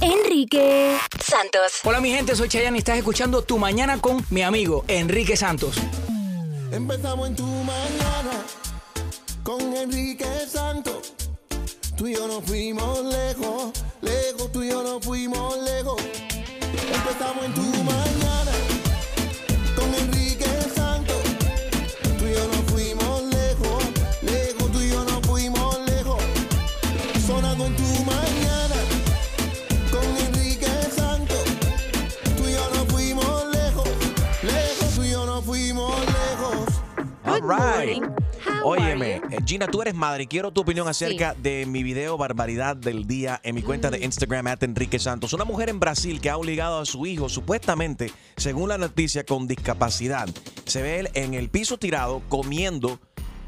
Enrique Santos. Hola mi gente, soy Chayanne y estás escuchando Tu Mañana con mi amigo Enrique Santos. Empezamos en tu mañana con Enrique Santos. Tú y yo nos fuimos lejos, lejos, tú y yo nos fuimos lejos. Empezamos en tu mañana right. Óyeme, eh, Gina, tú eres madre. Quiero tu opinión acerca de mi video Barbaridad del Día en mi cuenta Mm. de Instagram, at Enrique Santos. Una mujer en Brasil que ha obligado a su hijo, supuestamente, según la noticia, con discapacidad. Se ve él en el piso tirado comiendo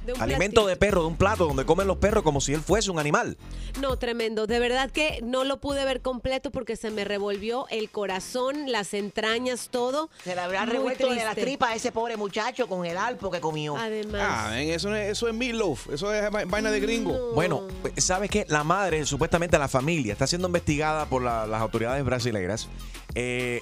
De un alimento platito. de perro, de un plato donde comen los perros como si él fuese un animal. No, tremendo. De verdad que no lo pude ver completo porque se me revolvió el corazón, las entrañas, todo. Se le habrá Muy revuelto de la tripa a ese pobre muchacho con el alpo que comió. Además. Ah, ven, eso, es- eso es meatloaf. Eso es va- vaina de gringo. Bueno, ¿sabes qué? La madre, supuestamente la familia, está siendo investigada por la- las autoridades brasileñas. eh,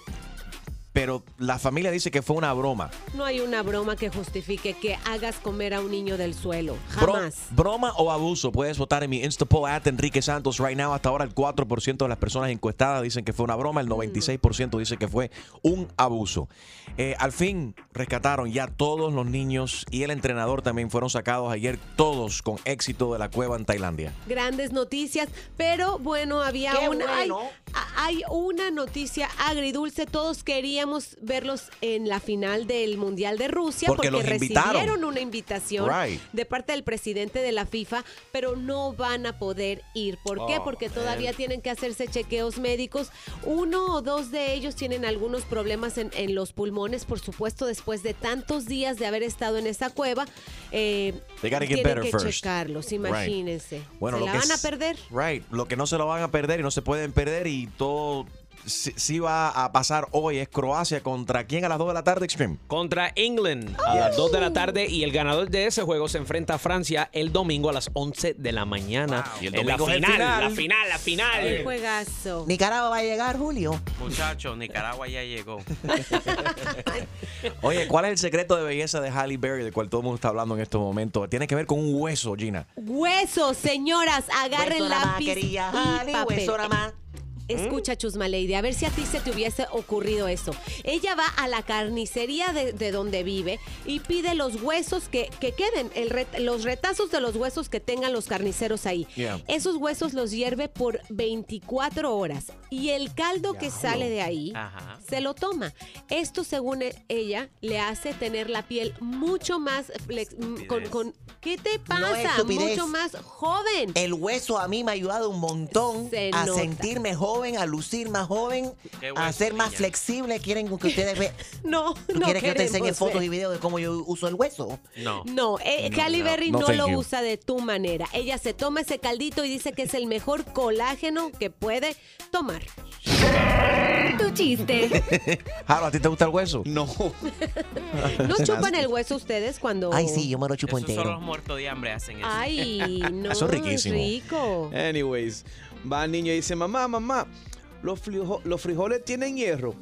pero la familia dice que fue una broma. No hay una broma que justifique que hagas comer a un niño del suelo. Bro- Jamás. broma o abuso. Puedes votar en mi Instapoll at Enrique Santos. Right now, hasta ahora, el 4% de las personas encuestadas dicen que fue una broma. El 96% dice que fue un abuso. Eh, al fin, rescataron ya todos los niños y el entrenador también fueron sacados ayer, todos con éxito de la cueva en Tailandia. Grandes noticias, pero bueno, había Qué una hay, bueno. hay una noticia agridulce. Todos queríamos verlos en la final del Mundial de Rusia Porque los invitaron. recibieron una invitación Right. de parte del presidente de la FIFA, pero no van a poder ir. ¿Por qué? Oh, Porque todavía tienen que hacerse chequeos médicos. Uno o dos de ellos tienen algunos problemas en, en los pulmones, por supuesto, después de tantos días de haber estado en esa cueva. Eh, They gotta get tienen better que first. checarlos, Right. imagínense. Bueno, ¿Se lo la que van a perder? Right. Lo que no se lo van a perder y no se pueden perder y todo sí, sí va a pasar hoy es Croacia contra quién a las 2 de la tarde, Extreme. contra England a las 2 de la tarde y el ganador de ese juego se enfrenta a Francia el domingo a las 11 de la mañana. Y el en la domingo es el final, final. la final, la final. juegazo. Nicaragua va a llegar, Julio. Muchachos, Nicaragua ya llegó. Oye, ¿cuál es el secreto de belleza de Halle Berry del cual todo el mundo está hablando en estos momentos? Tiene que ver con un hueso, Gina. Huesos, señoras, agarren Hueso más lápiz hueso nada más. Escucha, Chusma Lady, a ver si a ti se te hubiese ocurrido eso. Ella va a la carnicería de, de donde vive y pide los huesos que, que queden, el ret- los retazos de los huesos que tengan los carniceros ahí. Yeah. Esos huesos los hierve por 24 horas y el caldo que sale de ahí Ajá. se lo toma. Esto, según ella, le hace tener la piel mucho más... flex- m- con, con- ¿Qué te pasa? mucho más joven. El hueso a mí me ha ayudado un montón Se a nota. sentirme joven, a lucir más joven, a ser más flexible. ¿Quieren que ustedes vean? No, ¿Tú no quieres que yo te enseñe fotos ver. y videos de cómo yo uso el hueso? No. No, eh, no, Berry no, no, thank lo you. usa de tu manera. Ella se toma ese caldito y dice que es el mejor colágeno que puede tomar. Tu chiste. Jaro, ¿a ti te gusta el hueso? No. ¿No chupan el hueso ustedes cuando...? Ay, sí, yo me lo chupo Esos son los entero. muertos de hambre hacen eso. Ay, no, Eso es riquísimo. rico. Anyways, va el niño y dice, mamá, mamá, los, frijo- los frijoles tienen hierro.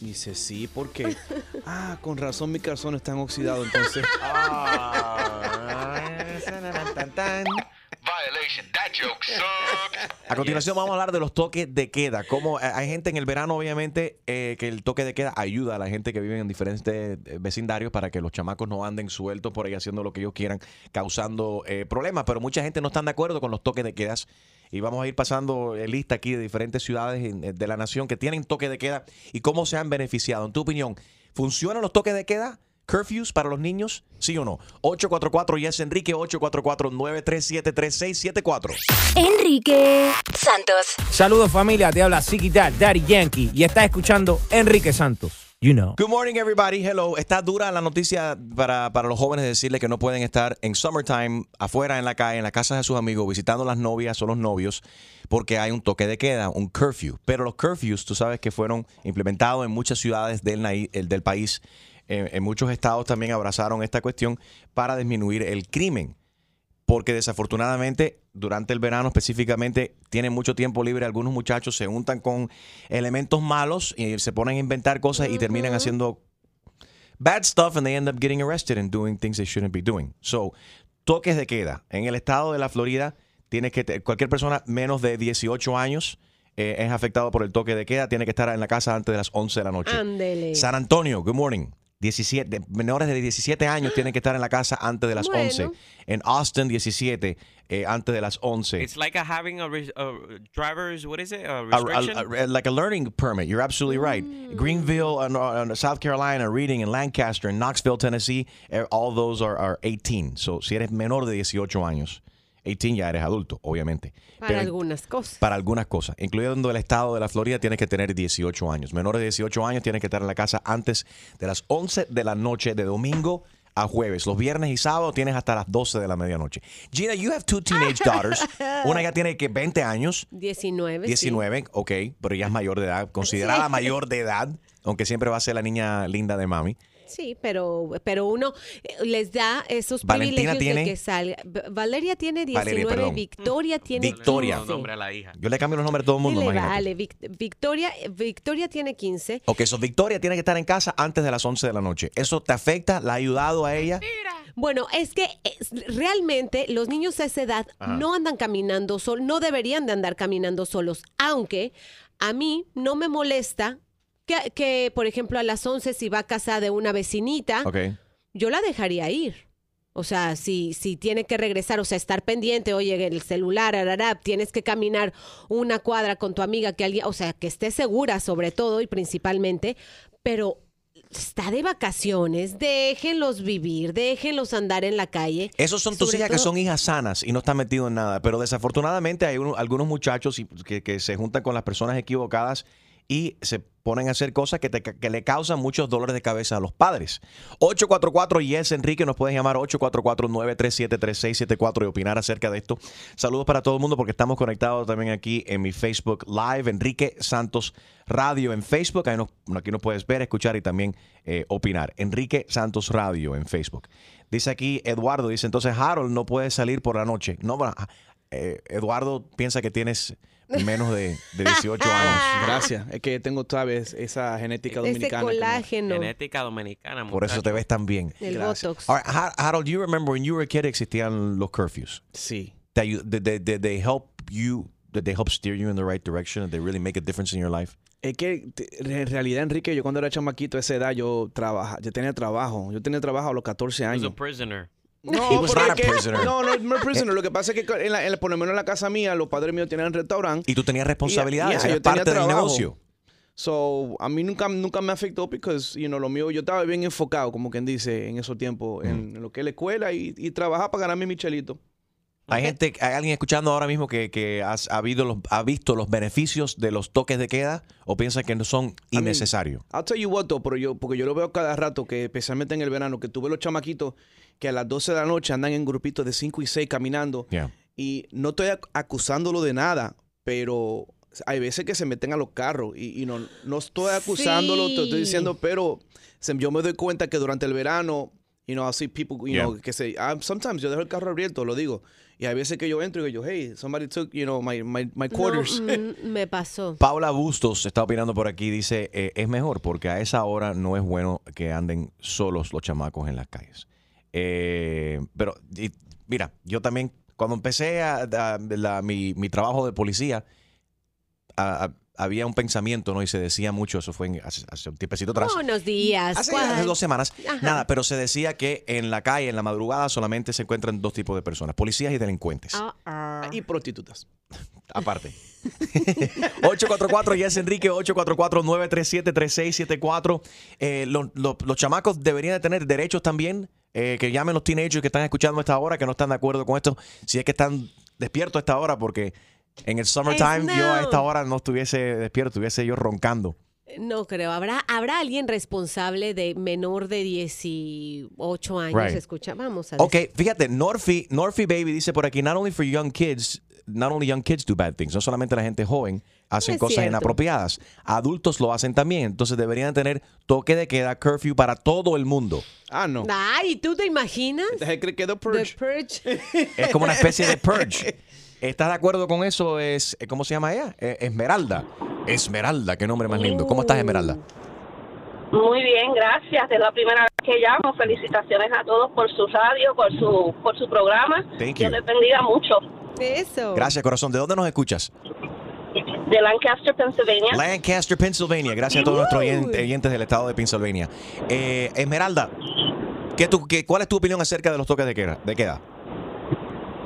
Dice, sí, ¿por qué? ah, con razón mis calzones están oxidados entonces. A continuación vamos a hablar de los toques de queda. Como eh, hay gente en el verano, obviamente, eh, que el toque de queda ayuda a la gente que vive en diferentes eh, vecindarios para que los chamacos no anden sueltos por ahí haciendo lo que ellos quieran, causando eh, problemas. Pero mucha gente no está de acuerdo con los toques de quedas. Y vamos a ir pasando eh, lista aquí de diferentes ciudades eh, de la nación que tienen toque de queda y cómo se han beneficiado. En tu opinión, ¿funcionan los toques de queda? ¿Curfews para los niños? ¿Sí o no? 844 Yes Enrique 844-937-3674. Enrique Santos. Saludos familia, te habla Ziggy Dad, Daddy Yankee y estás escuchando Enrique Santos. Good morning, everybody. Hello. Está dura la noticia para, para los jóvenes decirles que no pueden estar en summertime afuera en la calle, en la casa de sus amigos, visitando las novias o los novios, porque hay un toque de queda, un curfew. Pero los curfews, tú sabes que fueron implementados en muchas ciudades del, el- del país. En, en muchos estados también abrazaron esta cuestión para disminuir el crimen. Porque desafortunadamente durante el verano específicamente tienen mucho tiempo libre. Algunos muchachos se untan con elementos malos y se ponen a inventar cosas y terminan haciendo bad stuff and they end up getting arrested and doing things they shouldn't be doing. So, toques de queda. En el estado de la Florida, tienes que cualquier persona menos de 18 años eh, es afectado por el toque de queda, tiene que estar en la casa antes de las 11 de la noche. San Antonio, good morning. 17, menores de 17 años tienen que estar en la casa antes de las Bueno. 11. En Austin, 17, eh, antes de las 11. It's like a having a, re- a driver's, what is it? A restriction? a- a- like a learning permit. You're absolutely right. Greenville, uh, no, uh, South Carolina, Reading, and Lancaster, and Knoxville, Tennessee, eh, all those are, are 18. So, si eres menor de 18 años, 18 ya eres adulto, obviamente. Para Pero- algunas cosas. para algunas cosas, incluyendo el estado de la Florida, tienes que tener 18 años. Menores de 18 años tienen que estar en la casa antes de las 11 de la noche de domingo a jueves. Los viernes y sábados tienes hasta las 12 de la medianoche. Gina, you have two teenage daughters. Una ya tiene que 20 años, 19. sí. 19, ok, pero ya es mayor de edad, considerada Sí. mayor de edad, aunque siempre va a ser la niña linda de mami. Sí, pero, pero uno eh, les da esos Valentina privilegios tiene- de que salga. Valeria tiene 19, Valeria, perdón. Victoria tiene Victoria. 15. nombre a la hija. Yo le cambio los nombres a todo el mundo, vale, Vic- Victoria, Victoria tiene 15. Ok, eso Victoria tiene que estar en casa antes de las 11 de la noche. ¿Eso te afecta? ¿La ha ayudado a ella? Bueno, es que es- realmente los niños a esa edad Ajá. no andan caminando solos, no deberían de andar caminando solos, aunque a mí no me molesta que, que, por ejemplo, a las 11 si va a casa de una vecinita, yo la dejaría ir. O sea, si, si tiene que regresar, o sea, estar pendiente, oye, el celular, arará, tienes que caminar una cuadra con tu amiga, que alguien, o sea, que esté segura sobre todo y principalmente, pero está de vacaciones, déjenlos vivir, déjenlos andar en la calle. Esos son tus hijas que son hijas sanas y no están metidos en nada. Pero desafortunadamente hay uno- algunos muchachos y- que, que se juntan con las personas equivocadas y se ponen a hacer cosas que, te- que le causan muchos dolores de cabeza a los padres. 844 Yes Enrique, nos pueden llamar 844-937-3674 y opinar acerca de esto. Saludos para todo el mundo porque estamos conectados también aquí en mi Facebook Live, Enrique Santos Radio en Facebook. Ahí nos- aquí nos puedes ver, escuchar y también eh, opinar. Enrique Santos Radio en Facebook. Dice aquí Eduardo, dice entonces Harold no puede salir por la noche. No, bueno, eh, Eduardo piensa que tienes menos de, de 18 años. Gracias. Es que tengo, sabes, esa genética Ese dominicana. colágeno, Genética dominicana. Por eso te ves tan bien. el Gracias. botox. All right, Ha- Harold, you remember when you were a kid existían los curfews? Sí. That you, did, they, did they help you? Did they help steer you in the right direction? Did they really make a difference in your life? Es que te- en realidad, Enrique, yo cuando era chamaquito a esa edad, yo trabaja, yo tenía trabajo. Yo tenía trabajo a los 14 He was años. a prisoner. No, He was not a que- prisoner. No, no, no es prisoner. Lo que pasa es que en la, en la- por lo menos en la casa mía, los padres míos tenían restaurante. Y tú tenías responsabilidades, Yeah, eras yo tenía parte del trabajo. negocio. So, a mí nunca, nunca me afectó porque, you know, lo mío, yo estaba bien enfocado, como quien dice, en esos tiempos, en, en lo que es la escuela y, y trabajar para ganarme mi chelito. Hay gente, hay alguien escuchando ahora mismo que, que has- ha, habido los- ha visto los beneficios de los toques de queda o piensa que no son innecesarios. I'll tell you what, though, pero yo, porque yo lo veo cada rato, que especialmente en el verano, que tuve los chamaquitos que a las 12 de la noche andan en grupitos de 5 y 6 caminando. Yeah. Y no estoy ac- acusándolo de nada, pero hay veces que se meten a los carros y, y no, no estoy acusándolo, te estoy diciendo, pero se- yo me doy cuenta que durante el verano, you know, I see people, you Yeah. know, que se, ah, sometimes yo dejo el carro abierto, lo digo, y hay veces que yo entro y digo, hey, somebody took, you know, my, my, quarters. mm, me pasó. Paula Bustos está opinando por aquí, dice, eh, es mejor porque a esa hora no es bueno que anden solos los chamacos en las calles. Eh, pero, y, mira, yo también, cuando empecé a, a- la- mi, mi trabajo de policía, a- a- había un pensamiento, ¿no? Y se decía mucho, eso fue en- hace, hace un tiempecito atrás. Unos días. Hace, dos semanas. Ajá. Nada, pero se decía que en la calle, en la madrugada, solamente se encuentran dos tipos de personas, policías y delincuentes. Ah, ah. y prostitutas. Aparte. 844 Yes Enrique, 844-937-3674. Eh, los, los- los chamacos deberían de tener derechos también. Eh, que llamen los teenagers que están escuchando a esta hora, que no están de acuerdo con esto. Si es que están despiertos a esta hora, porque en el summertime Hey, yo a no. esta hora no estuviese despierto, estuviese yo roncando. No creo. ¿Habrá, ¿Habrá alguien responsable de menor de 18 años? Right. Escucha, vamos a ver. Ok, fíjate, Norfi, Norfi Baby dice por aquí, not only for young kids, not only young kids do bad things, no solamente la gente joven hacen Es cosas cierto. inapropiadas, adultos lo hacen también. Entonces deberían tener toque de queda, curfew para todo el mundo. Ah, no. Ay, ¿tú te imaginas? Que The purge. Purge. Es como una especie de purge. ¿Estás de acuerdo con eso? Es, eh, ¿Cómo se llama ella? Eh, Esmeralda. Esmeralda, qué nombre más lindo. ¿Cómo estás, Esmeralda? Muy bien, gracias. Es la primera vez que llamo. Felicitaciones a todos por su radio, por su por su programa. Thank Dios you. les bendiga mucho. Gracias, corazón. ¿De dónde nos escuchas? De Lancaster, Pennsylvania. Lancaster, Pennsylvania. Gracias a todos nuestros oyen- oyentes del estado de Pennsylvania. Eh, Esmeralda, ¿qué tú, qué, ¿cuál es tu opinión acerca de los toques de queda? De queda?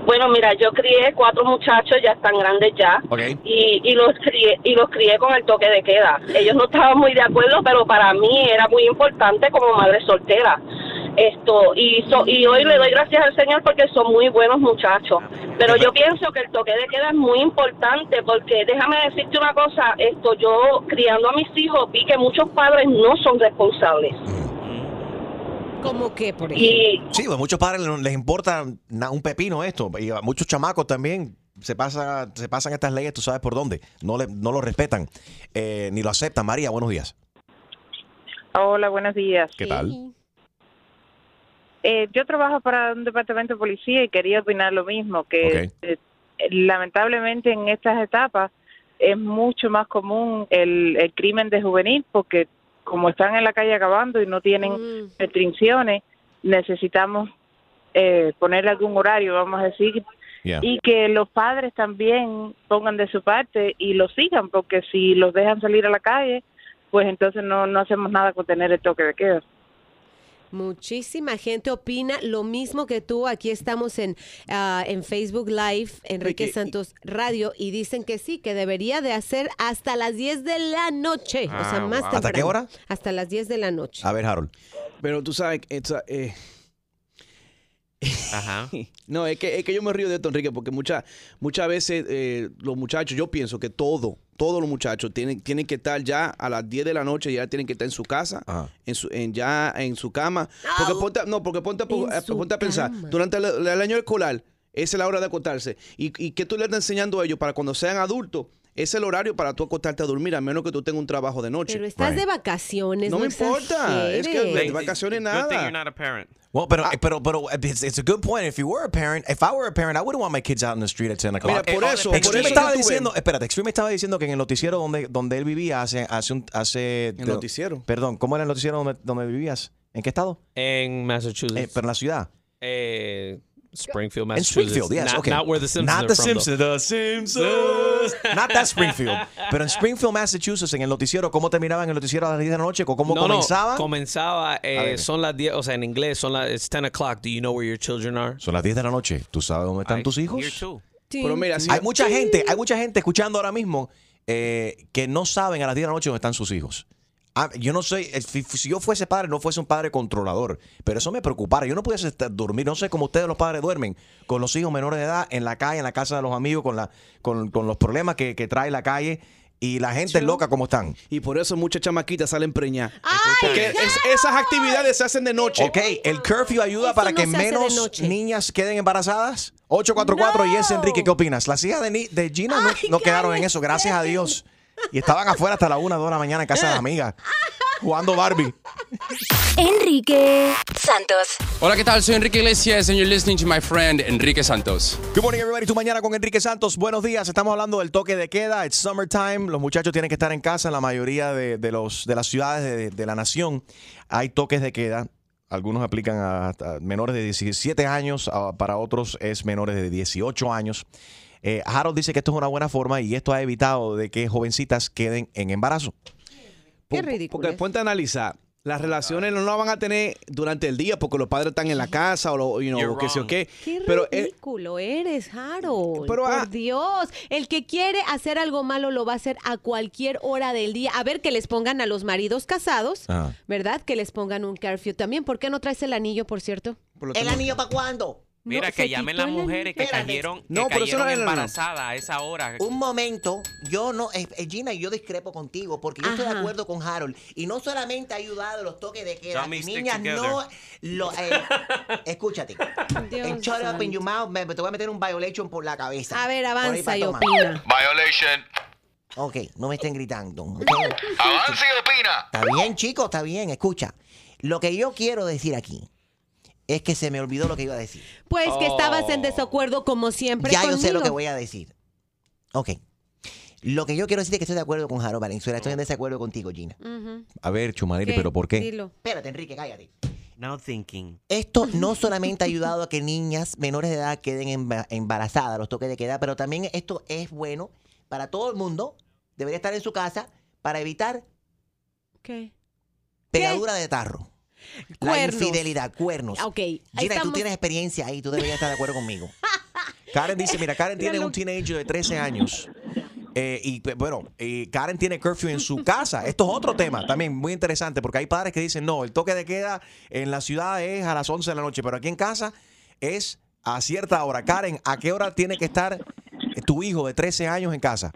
Bueno, mira, yo crié cuatro muchachos, ya están grandes ya. Y, y los crié y los crié con el toque de queda. Ellos no estaban muy de acuerdo, pero para mí era muy importante como madre soltera. Esto y so- y hoy le doy gracias al Señor porque son muy buenos muchachos. Pero yo pienso que el toque de queda es muy importante porque déjame decirte una cosa, esto yo criando a mis hijos vi que muchos padres no son responsables. ¿Cómo qué, por ejemplo? Y Sí, pues muchos padres no les importa un pepino esto. Y a muchos chamacos también se, pasa, se pasan estas leyes, tú sabes por dónde. No, le, no lo respetan eh, ni lo aceptan. María, buenos días. Hola, buenos días. ¿Qué tal? Eh, yo trabajo para un departamento de policía y quería opinar lo mismo, que eh, lamentablemente en estas etapas es mucho más común el, el crimen de juvenil porque como están en la calle acabando y no tienen restricciones, necesitamos eh, ponerle algún horario, vamos a decir, Yeah. y que los padres también pongan de su parte y los sigan, porque si los dejan salir a la calle, pues entonces no, no hacemos nada con tener el toque de queda. Muchísima gente opina lo mismo que tú. Aquí estamos en, ah, en Facebook Live, Enrique Oye, Santos Radio, y dicen que sí, que debería de hacer hasta las 10 de la noche. o sea, Ah, más wow. ¿Hasta qué hora? Hasta las 10 de la noche. A ver, Harold. Pero tú sabes, it's, eh, Ajá. No, es que, es que yo me río de esto, Enrique, porque muchas muchas veces eh, los muchachos, yo pienso que todo, todos los muchachos tienen, tienen que estar ya a las 10 de la noche, ya tienen que estar en su casa, en su, en, ya en su cama. Porque ponte, a- no, porque ponte, a- eh, ponte a pensar, cama. durante el, el año escolar, esa es la hora de acostarse. ¿Y, y qué tú le estás enseñando a ellos para cuando sean adultos? Es el horario para tú acostarte a dormir, a menos que tú tengas un trabajo de noche. Pero estás de vacaciones. No No, me importa, es que de vacaciones Good thing nada. you're not a parent. Well, pero, pero, pero it's, it's a good point. If you were a parent, if I were a parent, I wouldn't want my kids out in the street at 10 o'clock. Mira, por eso, por Extreme eso estaba diciendo, espérate, Extreme estaba diciendo que en el noticiero donde, donde él vivía hace, hace un, hace. ¿El noticiero? Perdón, ¿cómo era el noticiero donde, donde vivías? ¿En qué estado? En Massachusetts. Eh, pero en la ciudad. Eh, Springfield, En Massachusetts. Springfield, yes, not, okay. not where the Simpsons Not are the from, though. Simpsons, the Simpsons. Not that Springfield. Pero en Springfield, Massachusetts, en el noticiero, ¿cómo terminaban el noticiero a las 10 de la noche? ¿Cómo no, comenzaba? No, comenzaba, eh, son las 10, o sea, en inglés son las, it's 10 o'clock. Do you know where your children are? Son las 10 de la noche. ¿Tú sabes dónde están tus hijos? Pero mira, si- hay mucha gente, hay mucha gente escuchando ahora mismo eh, que no saben a las 10 de la noche dónde están sus hijos. Ah, yo no sé, eh, si, si yo fuese padre, no fuese un padre controlador, pero eso me preocupara. Yo no pudiese estar- dormir, no sé cómo ustedes los padres duermen, con los hijos menores de edad, en la calle, en la casa de los amigos, con, la, con, con los problemas que, que trae la calle y la gente loca como están. Y por eso muchas chamaquitas salen preñadas. Porque es- esas actividades se hacen de noche. Ok, el curfew ayuda para no que menos niñas queden embarazadas. 844 y ese Enrique, ¿qué opinas? Las hijas de, Ni- de Gina no, no quedaron en eso, gracias a Dios. Y estaban afuera hasta la 1 2 de la mañana en casa de la amiga, jugando Barbie. Enrique Santos. Hola, ¿qué tal? Soy Enrique Iglesias and you're listening to my friend Enrique Santos. Good morning, everybody. Tu mañana con Enrique Santos. Buenos días. Estamos hablando del toque de queda. It's summertime. Los muchachos tienen que estar en casa. En la mayoría de, de los, de las ciudades de, de la nación hay toques de queda. Algunos aplican a, a menores de 17 años, a- para otros es menores de 18 años. Eh, Harold dice que esto es una buena forma y esto ha evitado de que jovencitas queden en embarazo. Qué ridículo. Porque ponte a analizar. Las relaciones no las van a tener durante el día porque los padres están en la casa o, lo, you know, o qué sé wrong. qué. Qué Pero eh, ridículo eres, Harold. Pero, Por ah- Dios. El que quiere hacer algo malo lo va a hacer a cualquier hora del día. A ver, que les pongan a los maridos casados, Ah. ¿verdad? Que les pongan un curfew también. ¿Por qué no traes el anillo, por cierto? ¿El anillo para cuándo? Mira, No, que llamen las mujeres que cayeron, que No, cayeron no, embarazadas a esa hora. Un momento, yo no, eh, eh, Gina, yo discrepo contigo porque yo estoy de acuerdo con Harold y no solamente ha ayudado los toques de queda, stick niñas no, lo, eh, escúchate, Dios en shut up in your mouth, me, te voy a meter un violation por la cabeza. A ver, avanza y opina. Violation. Ok, no me estén gritando. ok. Avance y opina. Está bien, chicos, está bien, escucha. Lo que yo quiero decir aquí es que se me olvidó lo que iba a decir. Pues que estabas en desacuerdo como siempre Ya yo sé lo que voy a decir. Ok. Lo que yo quiero decir es que estoy de acuerdo con Harold Valenzuela. Estoy en desacuerdo contigo, Gina. Ujú. A ver, Chumaleri, ¿Qué? ¿pero por qué? Dilo. Espérate, Enrique, cállate. Now thinking. Esto no solamente ha ayudado a que niñas menores de edad queden emba- embarazadas, los toques de queda, pero también esto es bueno para todo el mundo. Debería estar en su casa para evitar ¿Qué? pegadura de tarro. La Cuernos. infidelidad, cuernos. Ok, Gina, tú tienes experiencia ahí, tú deberías estar de acuerdo conmigo. Karen dice, mira, Karen tiene un teenager de 13 años. eh, y bueno, eh, Karen tiene curfew en su casa. Esto es otro tema también muy interesante porque hay padres que dicen, no, el toque de queda en la ciudad es a las 11 de la noche, pero aquí en casa es a cierta hora. Karen, ¿a qué hora tiene que estar tu hijo de 13 años en casa?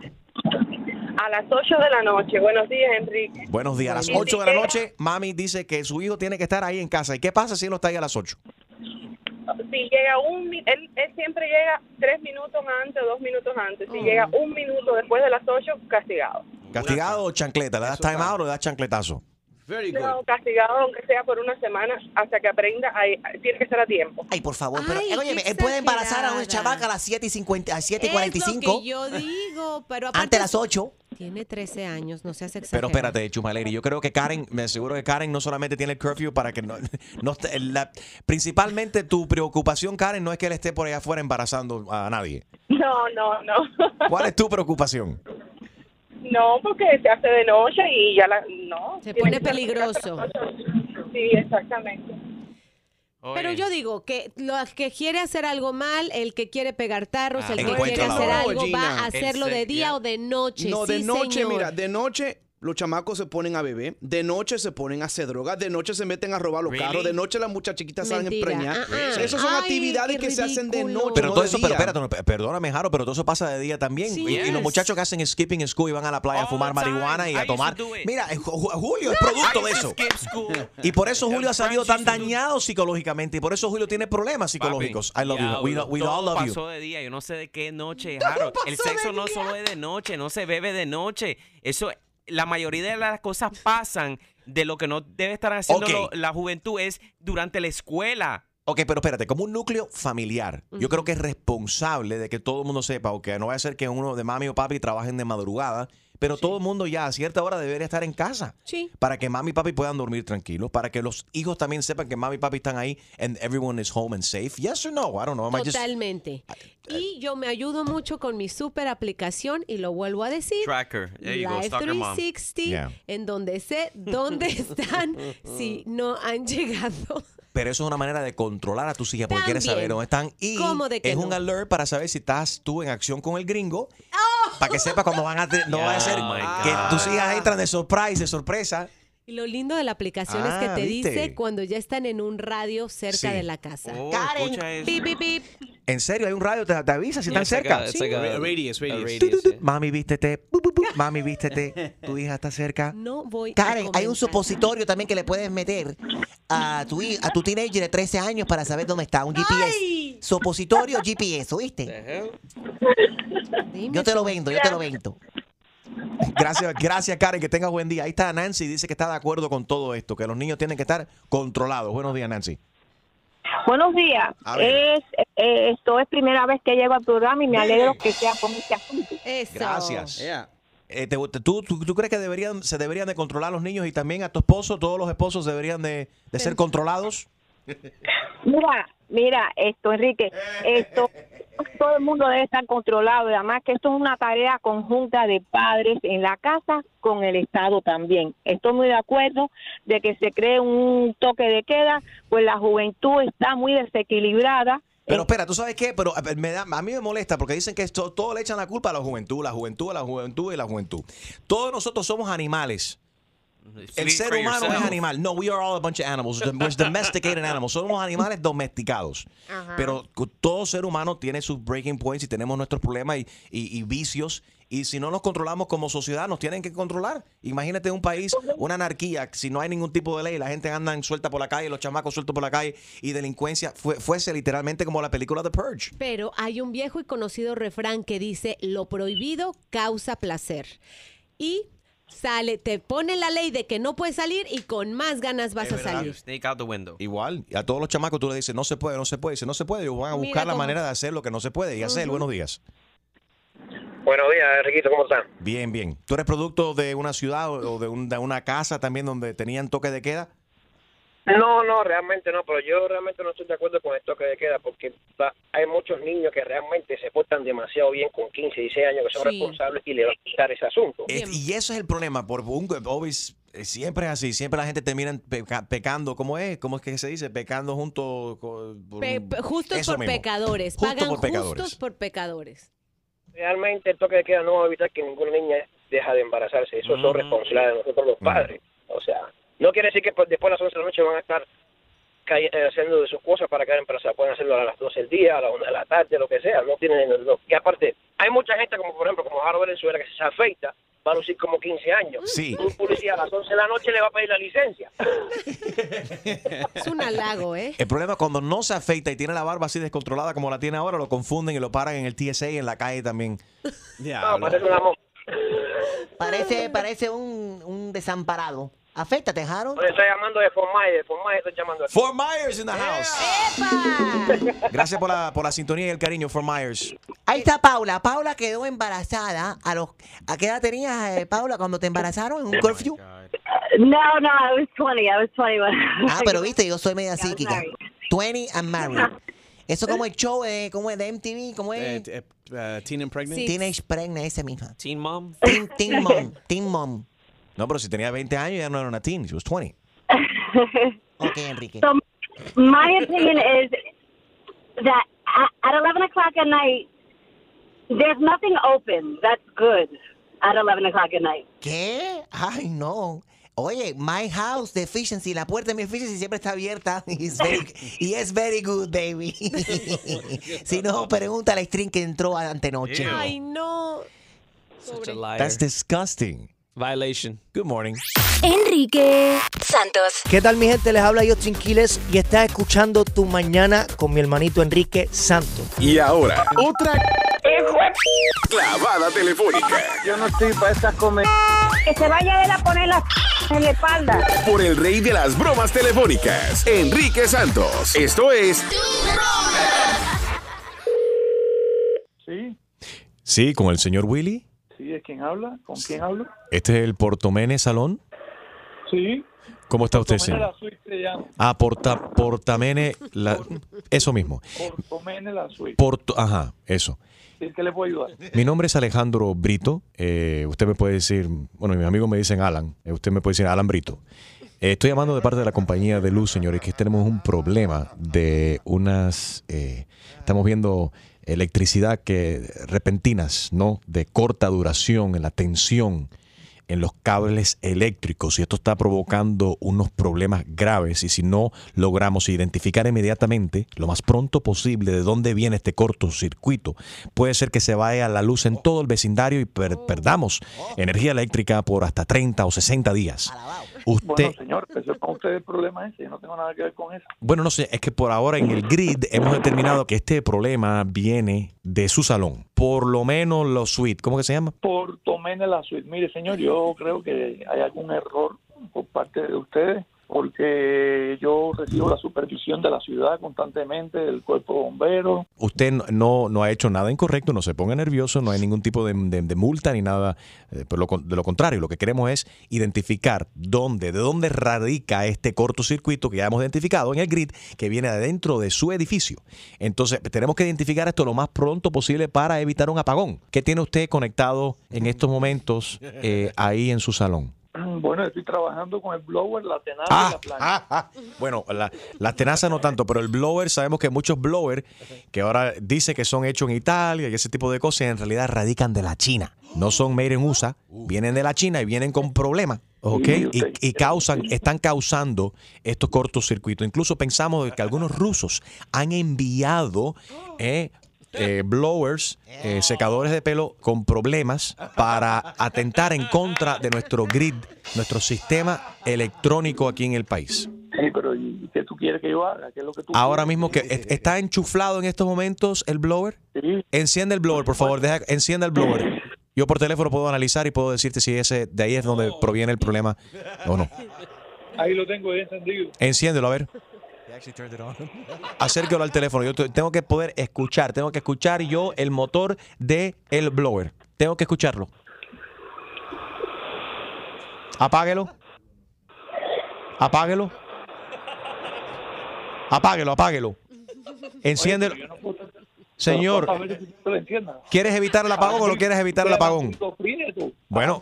A las 8 de la noche. Buenos días, Enrique. Buenos días. A las Y 8 si de la noche, mami dice que su hijo tiene que estar ahí en casa. ¿Y qué pasa si él no está ahí a las 8? Si llega un... Él, él siempre llega tres minutos antes o dos minutos antes. Si Oh. llega un minuto después de las 8, castigado. ¿Castigado o chancleta? ¿Le das time out o le das chancletazo? Very good. No, castigado aunque sea por una semana hasta que aprenda. a- tiene que ser a tiempo. Ay, por favor, pero Ay, óyeme, él puede embarazar a una chavaca a las 7 y, 50, a 7 y Es 45 lo que yo digo, pero aparte antes de las 8. Tiene 13 años, no seas Pero exagerado. espérate, Chumaleri, yo creo que Karen, me aseguro que Karen no solamente tiene el curfew para que no, no la- principalmente tu preocupación, Karen, no es que él esté por allá afuera embarazando a nadie. No, no, no. ¿Cuál es tu preocupación? No, porque se hace de noche y ya la... No. Se pone peligroso. Sí, exactamente. Pero yo digo que lo que quiere hacer algo mal, el que quiere pegar tarros, Ah, el que quiere hacer algo, Gina. va a hacerlo de día o de noche. No, de noche, señor. mira, de noche los chamacos se ponen a beber, de noche se ponen a hacer drogas, de noche se meten a robar los Really? carros, de noche las muchachiquitas salen Mentira. empreñadas. Ah, ah. Esas son Ay, actividades que se hacen de noche. Pero no todo de eso, pero espérate, perdóname, Jaro, pero todo eso pasa de día también. Sí. Y, y los muchachos que hacen skipping school y van a la playa a fumar marihuana y I a tomar. Mira, eh, Ju- Julio es producto de eso. Y por eso Julio ha salido tan dañado psicológicamente y por eso Julio tiene problemas psicológicos. I love you. We, all love you. pasó de día, yo no sé de qué noche, Jaro. El sexo no solo es de noche, no se bebe de noche. Eso, la mayoría de las cosas pasan de lo que no debe estar haciendo lo- la juventud es durante la escuela. Ok, pero espérate, como un núcleo familiar, yo creo que es responsable de que todo el mundo sepa, o que no vaya a ser que uno de mami o papi trabajen de madrugada, pero todo el mundo ya a cierta hora debería estar en casa. Sí. Para que mami y papi puedan dormir tranquilos, para que los hijos también sepan que mami y papi están ahí and everyone is home and safe. Yes or no? I don't know. Am I just- Totalmente. Y yo me ayudo mucho con mi super aplicación y lo vuelvo a decir. Tracker. There you go, Live mom. 360, Yeah. en donde sé dónde están si no han llegado. Pero eso es una manera de controlar a tus hijas porque quieres saber dónde están. Y ¿Cómo de que es un alert para saber si estás tú en acción con el gringo. Para que sepas cuando van a... No va a ser Oh que tus hijas entran de surprise, de sorpresa. Y lo lindo de la aplicación es que Ah, te ¿viste? dice cuando ya están en un radio cerca Sí. de la casa. Oh, Karen. Pip, pip, pip. En serio, hay un radio, te, te avisa si están cerca. Radius, radius. yeah. Mami, vístete. Bu, bu, bu. Mami, vístete. Tu hija está cerca. No voy a Karen, hay un supositorio también que le puedes meter a tu, a tu teenager de 13 años para saber dónde está. Un GPS. Supositorio GPS, ¿oíste? Yo te lo vendo, yo te lo vendo. Gracias, gracias, Karen. Que tengas buen día. Ahí está Nancy. Dice que está de acuerdo con todo esto, que los niños tienen que estar controlados. Buenos días, Nancy. Buenos días. Es, eh, esto es primera vez que llego al programa y me alegro que sea con este asunto. Eso. Gracias. Yeah. Eh, te- te- ¿tú, tú, tú crees que deberían, se deberían de controlar los niños y también a tu esposo? ¿Todos los esposos deberían de, de ser controlados? Mira, mira, esto, Enrique, esto, todo el mundo debe estar controlado además que esto es una tarea conjunta de padres en la casa con el Estado también. Estoy muy de acuerdo de que se cree un toque de queda, pues la juventud está muy desequilibrada. Pero espera, ¿tú sabes qué? Pero me da- a mí me molesta porque dicen que esto, todo le echan la culpa a la juventud, la juventud, la juventud y la juventud. Todos nosotros somos animales. El ser humano es animal. No, we are all a bunch of animals. We're domesticated animals. Somos animales domesticados. Pero todo ser humano tiene sus breaking points y tenemos nuestros problemas y, y- y vicios. Y si no nos controlamos como sociedad, nos tienen que controlar. Imagínate un país, una anarquía, si no hay ningún tipo de ley, la gente anda en suelta por la calle, los chamacos sueltos por la calle y delincuencia, fue, fuese literalmente como la película The Purge. Pero hay un viejo y conocido refrán que dice, lo prohibido causa placer. Y sale, te pone la ley de que no puedes salir y con más ganas vas a salir. Snake out the window. Igual, y a todos los chamacos tú le dices, no se puede, no se puede. Dice, no se puede. Ellos van a Mira buscar la cómo- manera de hacer lo que no se puede y hacer. Buenos días. Buenos días, Enriquito, ¿cómo están? Bien, bien. ¿Tú eres producto de una ciudad o de, un- de una casa también donde tenían toque de queda? No, no, realmente no, pero yo realmente no estoy de acuerdo con el toque de queda porque va- hay muchos niños que realmente se portan demasiado bien con 15, 16 años que son Sí. responsables y le va a quitar ese asunto. Es- y eso es el problema. Por un, always- eh, siempre es así. Siempre la gente termina peca- pecando. ¿Cómo es? ¿Cómo es que se dice? Pecando junto. con- por Pe- justos por mismo. pecadores. Justo Pagan por pecadores. justos por pecadores. Realmente el toque de queda no va a evitar que ninguna niña deja de embarazarse. Eso son responsabilidades de nosotros los padres. O sea, no quiere decir que pues, después de las 11 de la noche van a estar eh, haciendo de sus cosas para quedar embarazadas. Pueden hacerlo a las 12 del día, a las 1 de la tarde, lo que sea. No tienen... No. Y aparte, hay mucha gente como, por ejemplo, como Jaro Venezuela, que se afeita, va a lucir como 15 años. Sí. Un policía a las 11 de la noche le va a pedir la licencia. Es un halago, ¿eh? El problema es cuando no se afeita y tiene la barba así descontrolada como la tiene ahora, lo confunden y lo paran en el TSA y en la calle también. No, parece una Parece, parece un, un desamparado. Aféctate, Harold. Le estoy llamando de Fort Myers, Fort Myers estoy llamando. aquí. Fort Myers in the house. Gracias por la, por la sintonía y el cariño, Fort Myers. Ahí está Paula. Paula quedó embarazada. ¿A, los, ¿a qué edad tenías, eh, Paula, cuando te embarazaron en un curfew? No, no, I was 20. I was 21. Ah, pero viste, yo soy media psíquica. married. 20 and married. Eso como el show de, como es de MTV, como es Eh, eh, teen and Pregnant. Teenage Pregnant, ese mismo. Teen Mom. Teen, teen Mom, Teen Mom. No, pero si tenía 20 años ya no era una teen, she was 20. Ok, Enrique. So, my opinion is that at, at 11 o'clock at night, there's nothing open. That's good at 11 o'clock at night. ¿Qué? Ay, no. Oye, my house de efficiency, la puerta de mi efficiency siempre está abierta. Y es very, y es very good, baby. si no, pregúntale a String que entró antenoche. Ay, no. Such a liar. That's disgusting. Violation. Good morning. Enrique Santos. ¿Qué tal mi gente? Les habla yo Quiles y estás escuchando Tu Mañana con mi hermanito Enrique Santos. Y ahora, otra clavada telefónica Yo no estoy para estas comer. Que se vaya él a poner la en la espalda. por el rey de las bromas telefónicas, Enrique Santos. Esto es Sí, Sí, con el señor Willy. Sí, ¿es quien habla? ¿Con quién hablo? Este es el Portomene Salón. Sí. ¿Cómo está usted, señor? Ah, Porta, Portamene, la- eso mismo. Portomene la suite. Porto, ajá, eso. ¿En qué le puedo ayudar? Mi nombre es Alejandro Brito. Eh, usted me puede decir, bueno, mis amigos me dicen Alan. Eh, usted me puede decir Alan Brito. Eh, estoy llamando de parte de la compañía de luz, señores, que tenemos un problema de unas. estamos viendo electricidad que repentinas, ¿no? De corta duración en la tensión en los cables eléctricos y esto está provocando unos problemas graves y si no logramos identificar inmediatamente lo más pronto posible de dónde viene este cortocircuito, puede ser que se vaya la luz en todo el vecindario y per- perdamos energía eléctrica por hasta 30 o 60 días. Usted, Bueno, señor, sepa usted el problema ese. Yo no tengo nada que ver con eso. bueno, no sé, es que por ahora en el grid hemos determinado que este problema viene de su salón, por lo menos los suites, ¿cómo que se llama? Portomene la suite. Mire, señor, yo creo que hay algún error por parte de ustedes porque yo recibo la supervisión de la ciudad constantemente, del cuerpo de. Usted no- no, ha hecho nada incorrecto, no se ponga nervioso, no hay ningún tipo de, multa ni nada. eh, por lo de lo contrario, lo que queremos es identificar dónde, de dónde radica este cortocircuito que ya hemos identificado en el grid que viene adentro de su edificio. Entonces, tenemos que identificar esto lo más pronto posible para evitar un apagón. ¿Qué tiene usted conectado en estos momentos eh, ahí en su salón? Bueno, estoy trabajando con el blower, la tenaza Ah, y la plancha. Bueno, la- las tenazas no tanto, pero el blower, sabemos que muchos blowers que ahora dice que son hechos en Italia y ese tipo de cosas, en realidad radican de la China. No son made in USA, vienen de la China y vienen con problemas. ¿ok? Y, y causan, están causando estos cortocircuitos. Incluso pensamos que algunos rusos han enviado eh, eh, blowers, eh, secadores de pelo con problemas para atentar en contra de nuestro grid, nuestro sistema electrónico aquí en el país. Sí, pero ¿y qué tú quieres que yo haga? ¿Qué es lo que tú Ahora mismo que es- está enchuflado en estos momentos el blower. Enciende el blower, por favor. Deja, encienda el blower. Yo por teléfono puedo analizar y puedo decirte si ese de ahí es donde proviene el problema o no. Ahí lo tengo encendido. Enciéndelo, a ver. Acérquelo al teléfono. Yo te- tengo que poder escuchar. Tengo que escuchar yo el motor de el blower. Tengo que escucharlo. Apáguelo. Apáguelo. Apáguelo, apáguelo. Enciéndelo. Señor, lo. ¿quieres evitar el apagón o no quieres evitar el apagón? Bueno,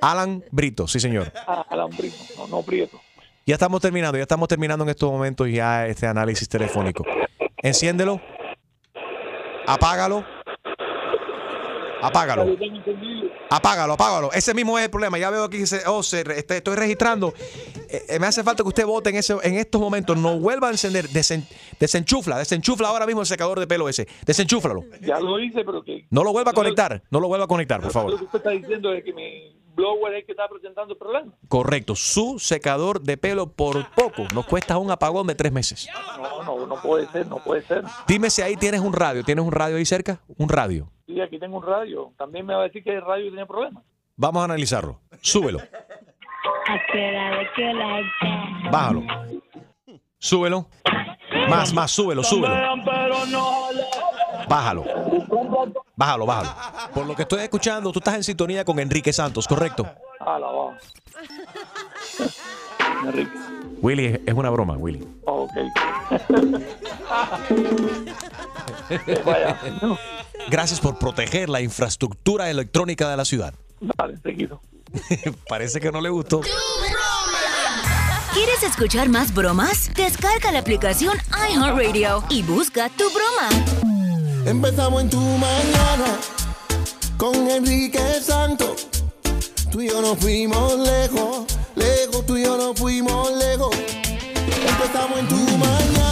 Alan Brito, sí señor. Ah, alambrito, no, no prieto. Ya estamos terminando, ya estamos terminando en estos momentos ya este análisis telefónico. Enciéndelo. Apágalo. Apágalo. Lo. Apágalo, apágalo. Ese mismo es el problema. Ya veo aquí, dice, oh, se este, estoy registrando. Eh, eh, me hace falta que usted vote en, ese, en estos momentos. No vuelva a encender. Desen- desenchufla, desenchufla ahora mismo el secador de pelo ese. Desenchúflalo. Ya lo hice, pero que No lo vuelva a conectar. No lo vuelva a conectar, por lo favor. que usted está diciendo es que mi blower es el que está presentando problemas. Correcto. Su secador de pelo por poco nos cuesta un apagón de tres meses. No, no, no puede ser, no puede ser. Dime si ahí tienes un radio. ¿Tienes un radio ahí cerca? Un radio. Sí, aquí tengo un radio. También me va a decir que el radio tenía problemas. Vamos a analizarlo. Súbelo. Bájalo. Súbelo. Más, más, súbelo, súbelo. Bájalo. Bájalo, bájalo. Por lo que estoy escuchando, tú estás en sintonía con Enrique Santos, ¿correcto? Enrique. Willy, es- es una broma, Willy. Ok. Vaya. Gracias por proteger la infraestructura electrónica de la ciudad. Dale, seguido. Parece que no le gustó. ¿Quieres escuchar más bromas? Descarga la aplicación iHeartRadio y busca tu broma. Empezamos en tu mañana con Enrique Santos. Tú y yo nos fuimos lejos, lejos, tú y yo nos fuimos lejos. Empezamos en tu mañana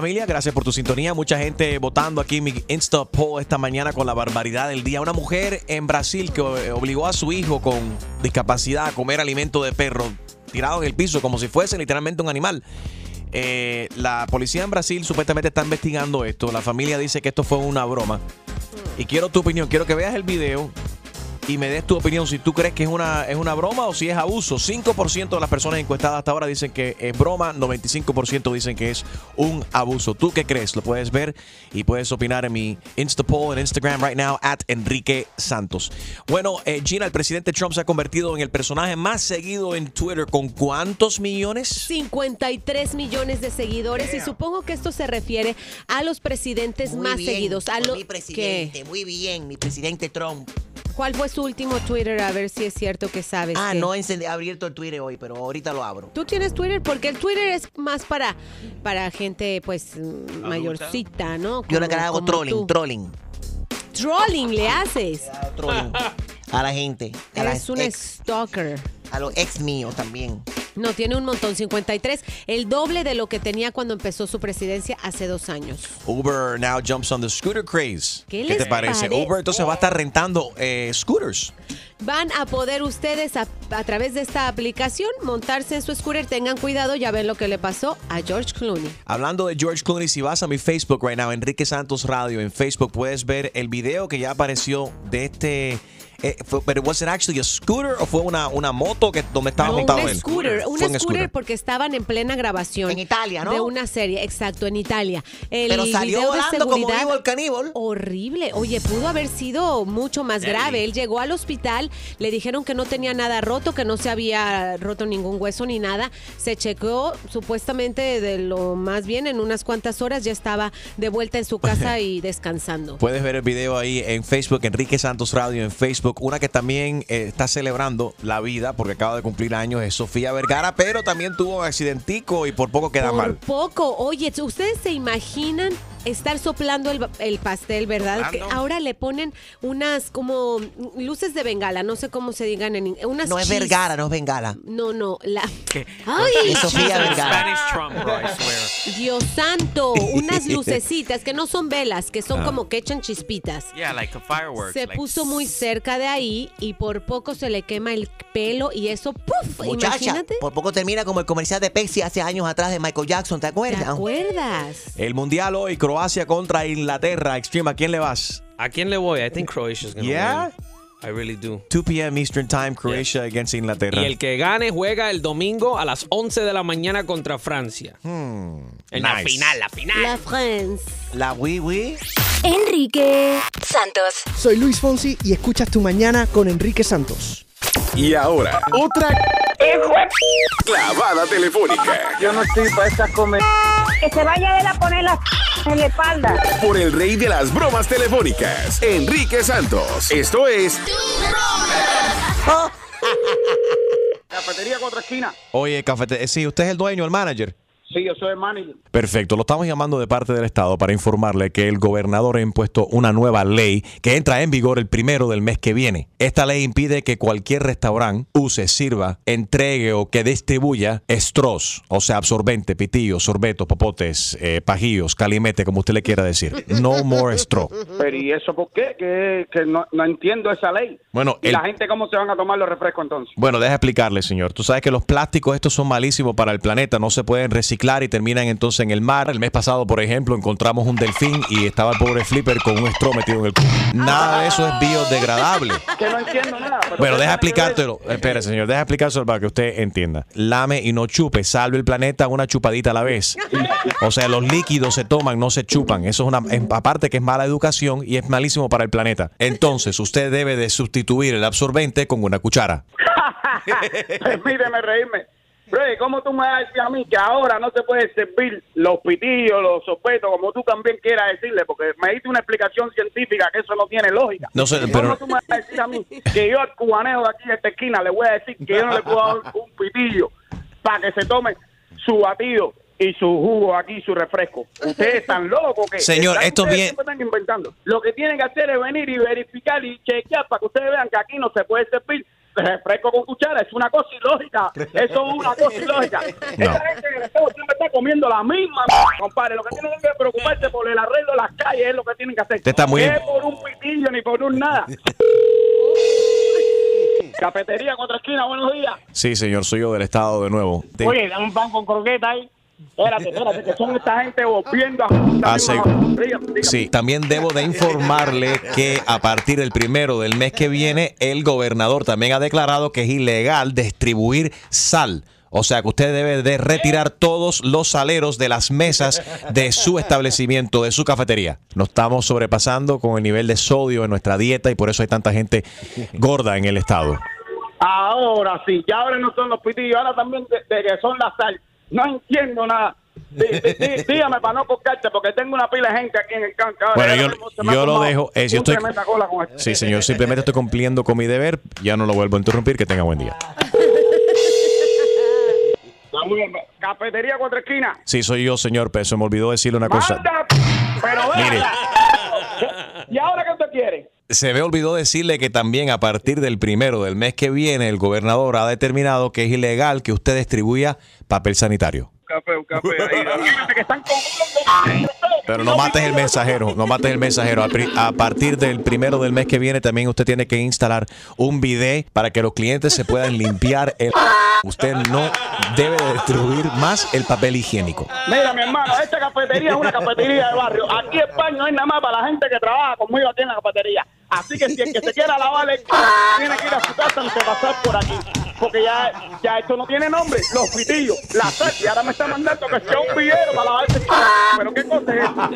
familia, gracias por tu sintonía. Mucha gente votando aquí en mi Insta poll esta mañana con la barbaridad del día. Una mujer en Brasil que eh, obligó a su hijo con discapacidad a comer alimento de perro tirado en el piso como si fuese literalmente un animal. Eh, la policía en Brasil supuestamente está investigando esto. La familia dice que esto fue una broma. Y quiero tu opinión, quiero que veas el video y me des tu opinión si tú crees que es una, es una broma o si es abuso. 5% de las personas encuestadas hasta ahora dicen que es broma, 95% dicen que es un abuso. ¿Tú qué crees? Lo puedes ver y puedes opinar en mi Insta poll en Instagram right now at Enrique Santos. Bueno, eh, Gina, el presidente Trump se ha convertido en el personaje más seguido en Twitter. ¿Con cuántos millones? 53 millones de seguidores y supongo que esto se refiere a los presidentes Muy más bien, seguidos. A lo- mi presidente, muy bien, mi presidente Trump. ¿Cuál fue su último Twitter? A ver si es cierto que sabes. Ah, que- no he abierto el Twitter hoy, pero ahorita lo abro. ¿Tú tienes Twitter? Porque el Twitter es más para, para gente, pues, mayorcita, ¿no? Yo le Como- hago como trolling, tú. trolling. Trolling le haces. trolling a la gente. A, Eres las un ex- stalker. A los ex míos también. No, tiene un montón, 53, el doble de lo que tenía cuando empezó su presidencia hace dos años. Uber now jumps on the scooter craze. ¿Qué te les parece? pare- Uber entonces va a estar rentando eh, scooters. Van a poder ustedes a, a través de esta aplicación montarse en su scooter. Tengan cuidado, ya ven lo que le pasó a George Clooney. Hablando de George Clooney, si vas a mi Facebook right now, Enrique Santos Radio, en Facebook puedes ver el video que ya apareció de este pero was it actually a scooter o fue una, una moto que donde estaba No, montado una él? scooter, un scooter porque estaban en plena grabación. En Italia, ¿no? De una serie, exacto, en Italia. El Pero salió video de volando como seguridad- vivo el caníbal. Horrible. Oye, pudo haber sido mucho más grave. Él llegó al hospital, le dijeron que no tenía nada roto, que no se había roto ningún hueso ni nada. Se checó supuestamente de lo más bien en unas cuantas horas ya estaba de vuelta en su casa y descansando. Puedes ver el video ahí en Facebook, Enrique Santos Radio en Facebook. Una que también eh, está celebrando la vida porque acaba de cumplir años es Sofía Vergara, pero también tuvo un accidentico y por poco queda Por mal. poco. Oye, ¿ustedes se imaginan estar soplando el, el pastel, verdad? Que ahora le ponen unas como luces de bengala, no sé cómo se digan en inglés. Unas No es Vergara, no es Bengala. No, no, la... ¿Qué? Ay, Es Sofía Vergara. Spanish Trump, bro, I swear. Dios santo, unas lucecitas que no son velas, que son Ah. como que echan chispitas. Yeah, like a fireworks. Se like- puso muy cerca de ahí y por poco se le quema el pelo y eso, ¡puf! Muchacha, Imagínate. por poco termina como el comercial de Pepsi hace años atrás de Michael Jackson, ¿te acuerdas? ¿Te acuerdas? El Mundial hoy, Croacia contra Inglaterra. Extreme, ¿a quién le vas? ¿A quién le voy? I think Croatia's gonna Yeah? win. I really do. 2 p.m. Eastern Time, Croatia against Inglaterra. Y el que gane juega el domingo a las 11 de la mañana contra Francia. En la final, la final. La France. La Wii Wii. Enrique Santos. Soy Luis Fonsi y escuchas Tu Mañana con Enrique Santos. Y ahora, otra clavada telefónica Yo no estoy para estas comer. Que se vaya él a poner la en la espalda. por el rey de las bromas telefónicas, Enrique Santos. Esto es Cafetería Cuatro Esquinas. Oye, cafete, eh, sí, usted es el dueño, el manager. Sí, yo soy el manager. Perfecto, lo estamos llamando de parte del Estado para informarle que el gobernador ha impuesto una nueva ley que entra en vigor el primero del mes que viene. Esta ley impide que cualquier restaurante use, sirva, entregue o que distribuya straws, o sea, absorbente, pitillos, sorbetos, popotes, eh, pajillos, calimete, como usted le quiera decir. No more straw. Pero ¿y eso por qué? Que, que no, no entiendo esa ley. Bueno, ¿Y el- la gente cómo se van a tomar los refrescos entonces? Bueno, deja explicarle, señor. Tú sabes que los plásticos estos son malísimos para el planeta, no se pueden reciclar y terminan entonces en el mar. El mes pasado, por ejemplo, encontramos un delfín y estaba el pobre Flipper con un straw metido en el culo. Nada de eso es biodegradable. Que no entiendo nada. pero Bueno, ¿qué deja explicártelo. Espera, señor, deja explicárselo para que usted entienda. Lame y no chupe, salve el planeta una chupadita a la vez. O sea, los líquidos se toman, no se chupan. Eso es una, es- aparte que es mala educación y es malísimo para el planeta. Entonces, usted debe de sustituir el absorbente con una cuchara. Permíteme reírme. ¿Cómo tú me vas a decir a mí que ahora no se puede servir los pitillos, los sopetos, como tú también quieras decirle? Porque me diste una explicación científica que eso no tiene lógica. No sé, ¿Cómo pero- tú me vas a decir a mí que yo al cubaneo de aquí de esta esquina le voy a decir que yo no le puedo dar un pitillo para que se tome su batido y su jugo aquí, su refresco? Ustedes están locos que... Señor, esto bien- están inventando. Lo que tienen que hacer es venir y verificar y chequear para que ustedes vean que aquí no se puede servir refresco con cuchara. Es una cosa ilógica. Eso es una cosa ilógica. Esa gente en el Estado siempre está comiendo la misma, compadre. Lo que tienen que preocuparse por el arreglo de las calles es lo que tienen que hacer. Está muy- No es por un pitillo ni por un nada. Cafetería Cuatro Esquinas, buenos días. Sí, señor, soy yo del Estado de nuevo. Oye, dame un pan con croqueta ahí. Espérate, espérate, que son esta gente volviendo a... Ah, sí. También debo de informarle que a partir del primero del mes que viene, el gobernador también ha declarado que es ilegal distribuir sal. O sea que usted debe de retirar todos los saleros de las mesas de su establecimiento, de su cafetería. Nos estamos sobrepasando con el nivel de sodio en nuestra dieta y por eso hay tanta gente gorda en el estado. Ahora sí, ya ahora no son los pitillos, ahora también de, de que son la sal. No entiendo nada. Dí- dí- dí- dígame para no colgarte, porque tengo una pila de gente aquí en el canca. Bueno, yo, yo lo dejo. eh, estoy, sí, señor, simplemente estoy cumpliendo con mi deber. Ya no lo vuelvo a interrumpir. Que tenga buen día. Cafetería Cuatro Esquinas. Sí, soy yo, señor, pero se me olvidó decirle una cosa. Manda, pero Mire. ¿Y ahora? Se me olvidó decirle que también a partir del primero del mes que viene, el gobernador ha determinado que es ilegal que usted distribuya papel sanitario. Café, un café ahí. están con... Pero no mates el mensajero, no mates el mensajero. A partir del primero del mes que viene también usted tiene que instalar un bidet para que los clientes se puedan limpiar el... Usted no debe de distribuir más el papel higiénico. Mira, mi hermano, esta cafetería es una cafetería de barrio. Aquí en España no hay nada más para la gente que trabaja conmigo aquí en la cafetería. Así que si el que se quiera lavar el tiene que ir a su casa antes de pasar por aquí. Porque ya, ya esto no tiene nombre. Los pitillos, la sal, y ahora me está mandando que sea un villero para lavarse el. Pero qué cosa es esa?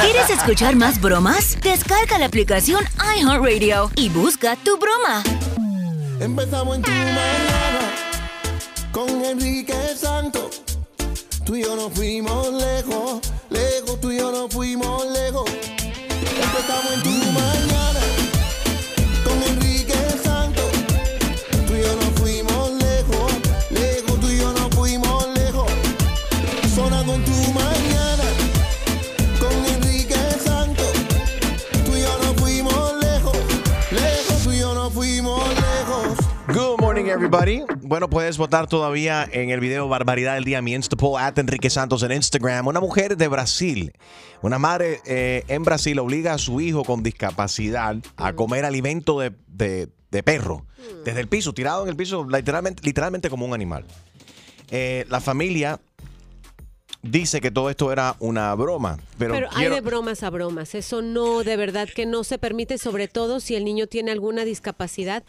¿Quieres escuchar más bromas? Descarga la aplicación iHeartRadio y busca tu broma. Empezamos en tu mañana con Enrique Santos. Tú y yo nos fuimos lejos, lejos, tú y yo nos fuimos lejos. Empezamos en tu mañana Everybody. Bueno, puedes votar todavía en el video Barbaridad del Día, mi Instapoll, at Enrique Santos en Instagram. Una mujer de Brasil, una madre eh, en Brasil obliga a su hijo con discapacidad a comer alimento de, de- de perro, desde el piso, tirado en el piso, literalmente, literalmente como un animal. Eh, la familia dice que todo esto era una broma, pero, Pero, hay de bromas a bromas. Eso no, de verdad que no se permite, sobre todo si el niño tiene alguna discapacidad.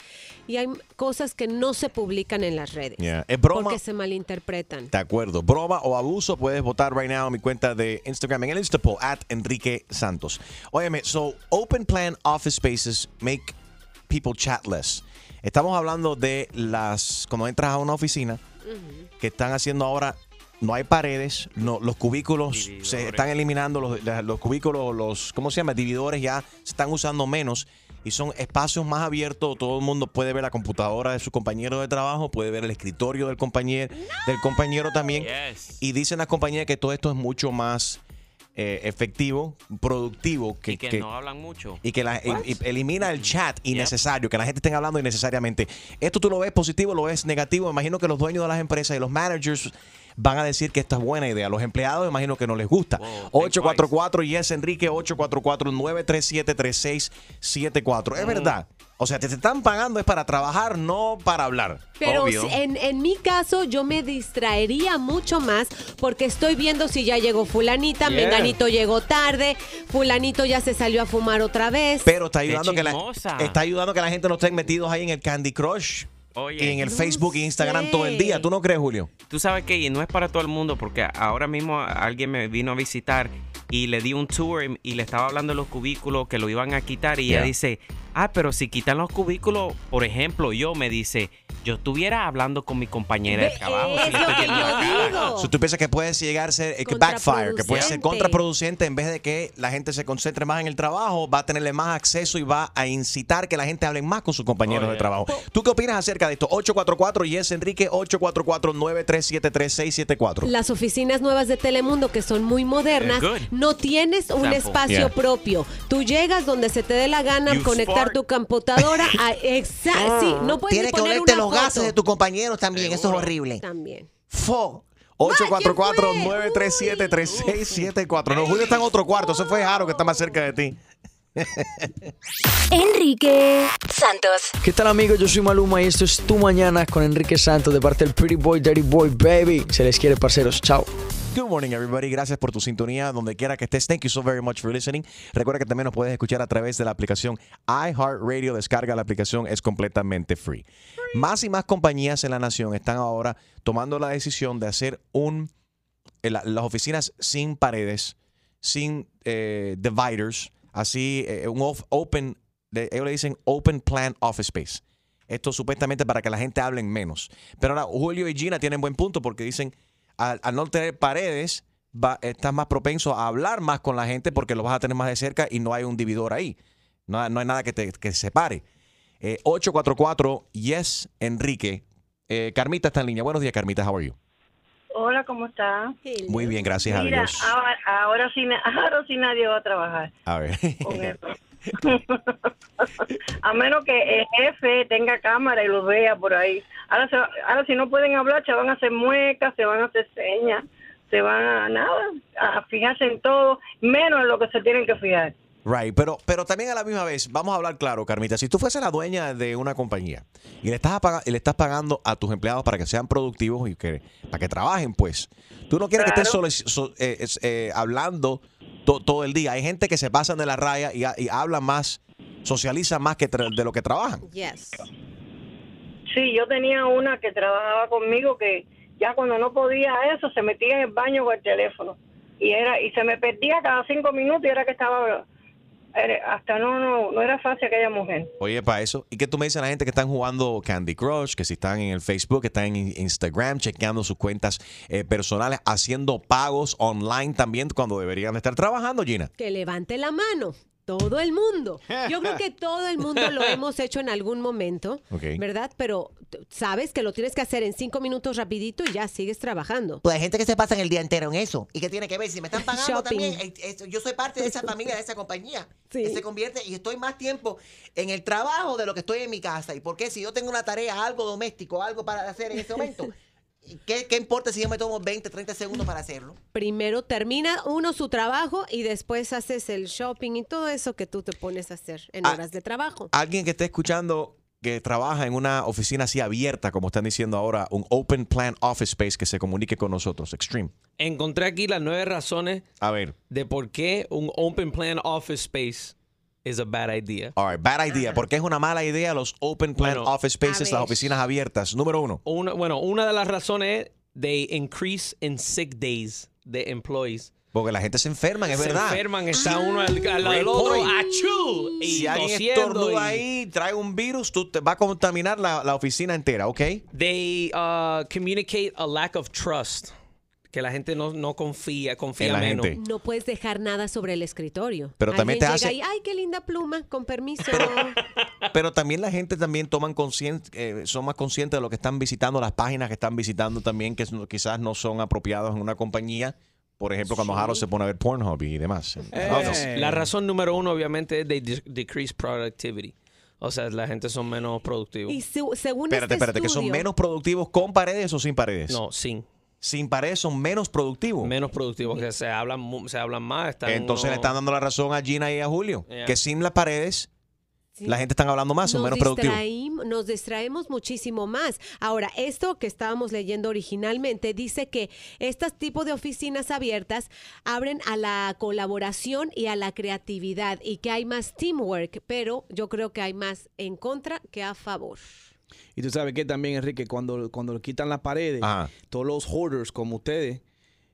Y hay cosas que no se publican en las redes. Yeah. ¿Es broma? Porque se malinterpretan. De acuerdo. Broma o abuso, puedes votar right now en mi cuenta de Instagram en el Instapoll at Enrique Santos. Óyeme, so open plan office spaces make people chat less. Estamos hablando de las, cuando entras a una oficina, que están haciendo ahora, no hay paredes, no, los cubículos se están eliminando, los, cubículos, los, ¿cómo se llama? Dividores ya se están usando menos y son espacios más abiertos, todo el mundo puede ver la computadora de su compañero de trabajo, puede ver el escritorio del compañero, del compañero también. Y dicen las compañías que todo esto es mucho más eh, efectivo, productivo, que, Y que, que- no hablan mucho. y que la- y- y elimina el chat innecesario, que la gente esté hablando innecesariamente. Esto tú lo ves positivo, lo ves negativo. Me imagino que los dueños de las empresas y los managers van a decir que esta es buena idea. Los empleados, imagino que no les gusta. 844 Yes Enrique 844 937 3674. Es verdad. O sea, te, te están pagando es para trabajar, no para hablar. Pero en, en mi caso yo me distraería mucho más porque estoy viendo si ya llegó fulanita, Yeah. menganito llegó tarde, fulanito ya se salió a fumar otra vez. Pero está ayudando, que la, está ayudando que la gente no esté metidos ahí en el Candy Crush. Oye. y en el No Facebook e Instagram sé. todo el día. ¿Tú no crees, Julio? Tú sabes que y no es para todo el mundo porque ahora mismo alguien me vino a visitar y le di un tour y, y le estaba hablando de los cubículos que lo iban a quitar y Yeah. ella dice, ah, pero si quitan los cubículos, por ejemplo, yo me dice, yo estuviera hablando con mi compañera de trabajo. si le estoy viendo la cara". Si tú piensas que puede llegar a ser eh, que backfire, que puede ser Contraproducente. en vez de que la gente se concentre más en el trabajo, va a tenerle más acceso y va a incitar que la gente hable más con sus compañeros Oh, de trabajo. ¿Tú qué opinas acerca de esto? 844 Yes Enrique 844 937 3674. Las oficinas nuevas de Telemundo, que son muy modernas, no tienes un Example. espacio Yeah. propio. Tú llegas donde se te dé la gana You conectar tu computadora. a- exa- sí, no puedes Tienes que poner olerte una los gases foto. de tus compañeros también. Eso es horrible. También. Fo. 844-937-3674. No, Julio está en otro cuarto. Eso fue Jaro que está más cerca de ti. Enrique Santos. ¿Qué tal amigos? Yo soy Maluma y esto es Tu Mañana con Enrique Santos de parte del Pretty Boy, Dirty Boy, Baby. Se les quiere, parceros. Chao. Good morning, everybody. Gracias por tu sintonía, donde quiera que estés. Thank you so very much for listening. Recuerda que también nos puedes escuchar a través de la aplicación iHeartRadio. Descarga la aplicación, es completamente free. Más y más compañías en la nación están ahora tomando la decisión de hacer un eh, la- las oficinas sin paredes, sin eh, dividers, así eh, un off- open, de- ellos le dicen open plan office space. Esto supuestamente para que la gente hable menos. Pero ahora Julio y Gina tienen buen punto porque dicen, al, al no tener paredes, va- estás más propenso a hablar más con la gente porque lo vas a tener más de cerca y no hay un dividor ahí. No, hay- no hay nada que te que separe. Eh, 844 Yes Enrique. Eh, Carmita está en línea. Buenos días, Carmita. How are you? Hola, ¿cómo está? Muy bien, gracias Mira, a Dios. ahora, ahora sí, ahora sí nadie va a trabajar A ver. con eso. A menos que el jefe tenga cámara y los vea por ahí. Ahora, se ahora si no pueden hablar, se van a hacer muecas, se van a hacer señas, se van a nada, a fijarse en todo, menos en lo que se tienen que fijar. Right, pero, pero también a la misma vez, vamos a hablar claro, Carmita. Si tú fueses la dueña de una compañía y le estás, y le estás pagando a tus empleados para que sean productivos y que para que trabajen, pues, tú no quieres que so- eh, eh, hablando to- todo el día. Hay gente que se pasan de la raya y, y hablan más, socializan más que tra- de lo que trabajan. Yes. Sí, yo tenía una que trabajaba conmigo que ya cuando no podía eso se metía en el baño con el teléfono y era y se me perdía cada cinco minutos y era que estaba hasta no no no era fácil aquella mujer. Oye, para eso. ¿Y qué tú me dices a la gente que están jugando Candy Crush, que si están en el Facebook, que están en Instagram, chequeando sus cuentas eh, personales, haciendo pagos online también cuando deberían estar trabajando, Gina? Que levante la mano. Todo el mundo. Yo creo que todo el mundo lo hemos hecho en algún momento. ¿verdad? Pero sabes que lo tienes que hacer en cinco minutos rapidito y ya sigues trabajando. Pues hay gente que se pasa el día entero en eso. ¿Y qué tiene que ver? Si me están pagando Shopping. también, eh, eh, yo soy parte de esa familia, de esa compañía. Que se convierte y estoy más tiempo en el trabajo de lo que estoy en mi casa. ¿Y por qué? Si yo tengo una tarea, algo doméstico, algo para hacer en ese momento, ¿qué, qué importa si yo me tomo 20, 30 segundos para hacerlo? Primero termina uno su trabajo y después haces el shopping y todo eso que tú te pones a hacer en Ah. horas de trabajo. Alguien que esté escuchando que trabaja en una oficina así abierta, como están diciendo ahora, un Open Plan Office Space que se comunique con nosotros. Extreme. Encontré aquí las nueve razones A ver. de por qué un open plan office space is a bad idea. All right, bad idea. ¿Por qué es una mala idea los Open Plan Bueno, Office Spaces, las oficinas abiertas? Número uno. Una, bueno, una de las razones es they increase in sick days de employees. Porque la gente se enferma, es Se verdad. enferman, está uno al, al lado del otro. ¡achú! Y Si alguien estornuda y- ahí, trae un virus, tú te va a contaminar la, la oficina entera, ¿ok? They uh, communicate a lack of trust. Que la gente no, no confía, confía En la menos. gente. No puedes dejar nada sobre el escritorio. Pero también te hace- y, ay, qué linda pluma, con permiso. Pero también la gente también toman eh, son más conscientes de lo que están visitando, las páginas que están visitando también, que quizás no son apropiados en una compañía. Por ejemplo, cuando Harold se pone a ver Pornhub y demás. Eh, La razón número uno, obviamente, es they de- decrease productivity. O sea, la gente son menos productivos. y su- según Espérate, este espérate, que son menos productivos con paredes o sin paredes. No, sin. Sin paredes son menos productivos. Menos productivos, que se hablan, mu- se hablan más. están Entonces uno- le están dando la razón a Gina y a Julio. Yeah. Que sin las paredes, la gente está hablando más, son nos, menos productivos. nos distraemos muchísimo más. Ahora, esto que estábamos leyendo originalmente dice que este tipo de oficinas abiertas abren a la colaboración y a la creatividad y que hay más teamwork, pero yo creo que hay más en contra que a favor. Y tú sabes que también, Enrique, cuando, cuando le quitan las paredes, todos los hoarders como ustedes.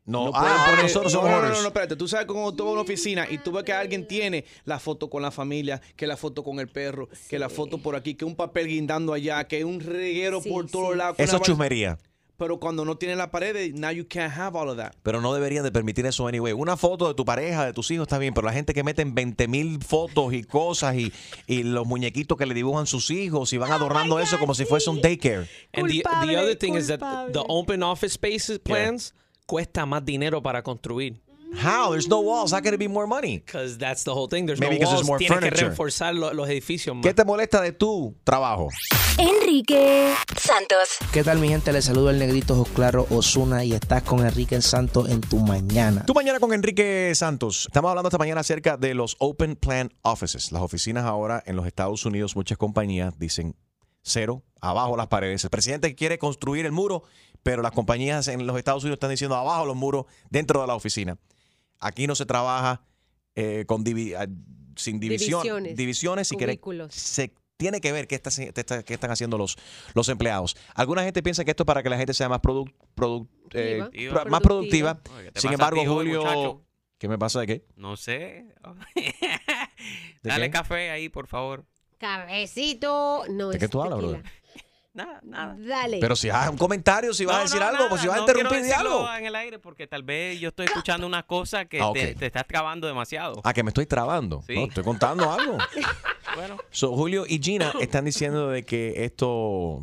No, pueden ah, nosotros no, somos no, no. No, no, espérate. Tú sabes como toda una oficina y tú ves que alguien tiene la foto con la familia, que la foto con el perro, que la foto por aquí, que un papel guindando allá, que un reguero por todos lados. que Eso es chusmería. Pero cuando no tiene la pared, now you can't have all of that. Pero no deberían de permitir eso anyway. Una foto de tu pareja, de tus hijos está bien, pero la gente que meten 20 mil fotos y cosas y, y los muñequitos que le dibujan sus hijos y van adornando eso como si fuese un daycare. And the, the other thing is that the open office spaces plans cuesta más dinero para construir. How? There's no walls. How can it be more money? Because that's the whole thing. There's Maybe no walls. there's more Tienes que furniture. reforzar lo- los edificios más. ¿Qué te molesta de tu trabajo? Enrique Santos. ¿Qué tal mi gente? Les saludo el negrito Ojos Claro Osuna y estás con Enrique Santos en tu mañana. Tu mañana con Enrique Santos. Estamos hablando esta mañana acerca de los Open Plan Offices. Las oficinas ahora en los Estados Unidos, muchas compañías dicen cero, abajo las paredes. El presidente quiere construir el muro, pero las compañías en los Estados Unidos están diciendo abajo los muros dentro de la oficina. Aquí no se trabaja eh, con divi- ah, sin división, Divisiones, divisiones cubículos. se tiene que ver qué, está, qué está- qué están haciendo los, los empleados. Alguna gente piensa que esto es para que la gente sea más, produ- produ- eh, pro- más productiva. Oye, ¿qué te Sin embargo, ti Julio, muchacho? ¿qué me pasa de qué? No sé. ¿De Dale qué? café ahí, por favor. Cabecito. No, ¿De es qué tú hablas, brother? Nada, nada. Dale. Pero si vas a un comentario, si vas a No, decir no, algo, nada, pues si vas a no quiero interrumpir, di decirlo algo. en el aire porque tal vez yo estoy escuchando una cosa que Ah, te, ok. te estás trabando demasiado. Ah, que me estoy trabando. Sí. No, estoy contando algo. Bueno. So, Julio y Gina están diciendo de que esto...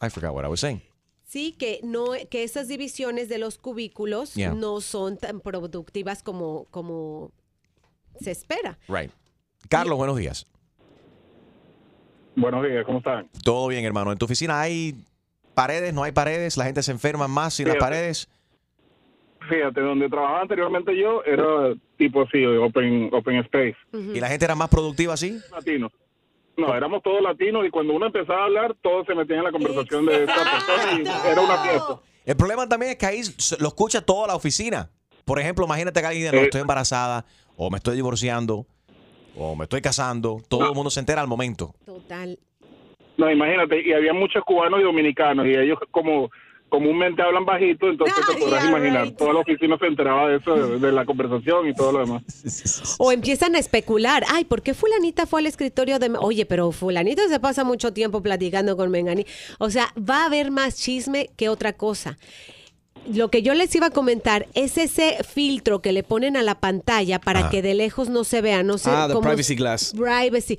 I forgot what I was saying. Sí, que no, que esas divisiones de los cubículos Yeah. no son tan productivas como, como se espera. Right. Carlos, buenos días. Buenos días, ¿cómo están? Todo bien, hermano. ¿En tu oficina hay paredes? ¿No hay paredes? ¿La gente se enferma más sin las Fíjate. paredes? Fíjate, donde trabajaba anteriormente yo era tipo así, open, open space. ¿Y la gente era más productiva así? Latinos. No, éramos todos latinos y cuando uno empezaba a hablar, todos se metían en la conversación de esta persona y era una fiesta. El problema también es que ahí lo escucha toda la oficina. Por ejemplo, imagínate que alguien dice, no, estoy embarazada, o me estoy divorciando, o me estoy casando. Todo el mundo se entera al momento. Total. No, imagínate, y había muchos cubanos y dominicanos, y ellos como comúnmente hablan bajito, entonces te podrás imaginar, toda la oficina se enteraba de eso, de, de la conversación y todo lo demás. O empiezan a especular. Ay, ¿por qué fulanita fue al escritorio de... Oye, pero fulanita se pasa mucho tiempo platicando con Mengani. O sea, va a haber más chisme que otra cosa. Lo que yo les iba a comentar es ese filtro que le ponen a la pantalla para Ajá. que de lejos no se vea, no sé Ah, the cómo- privacy glass. Privacy.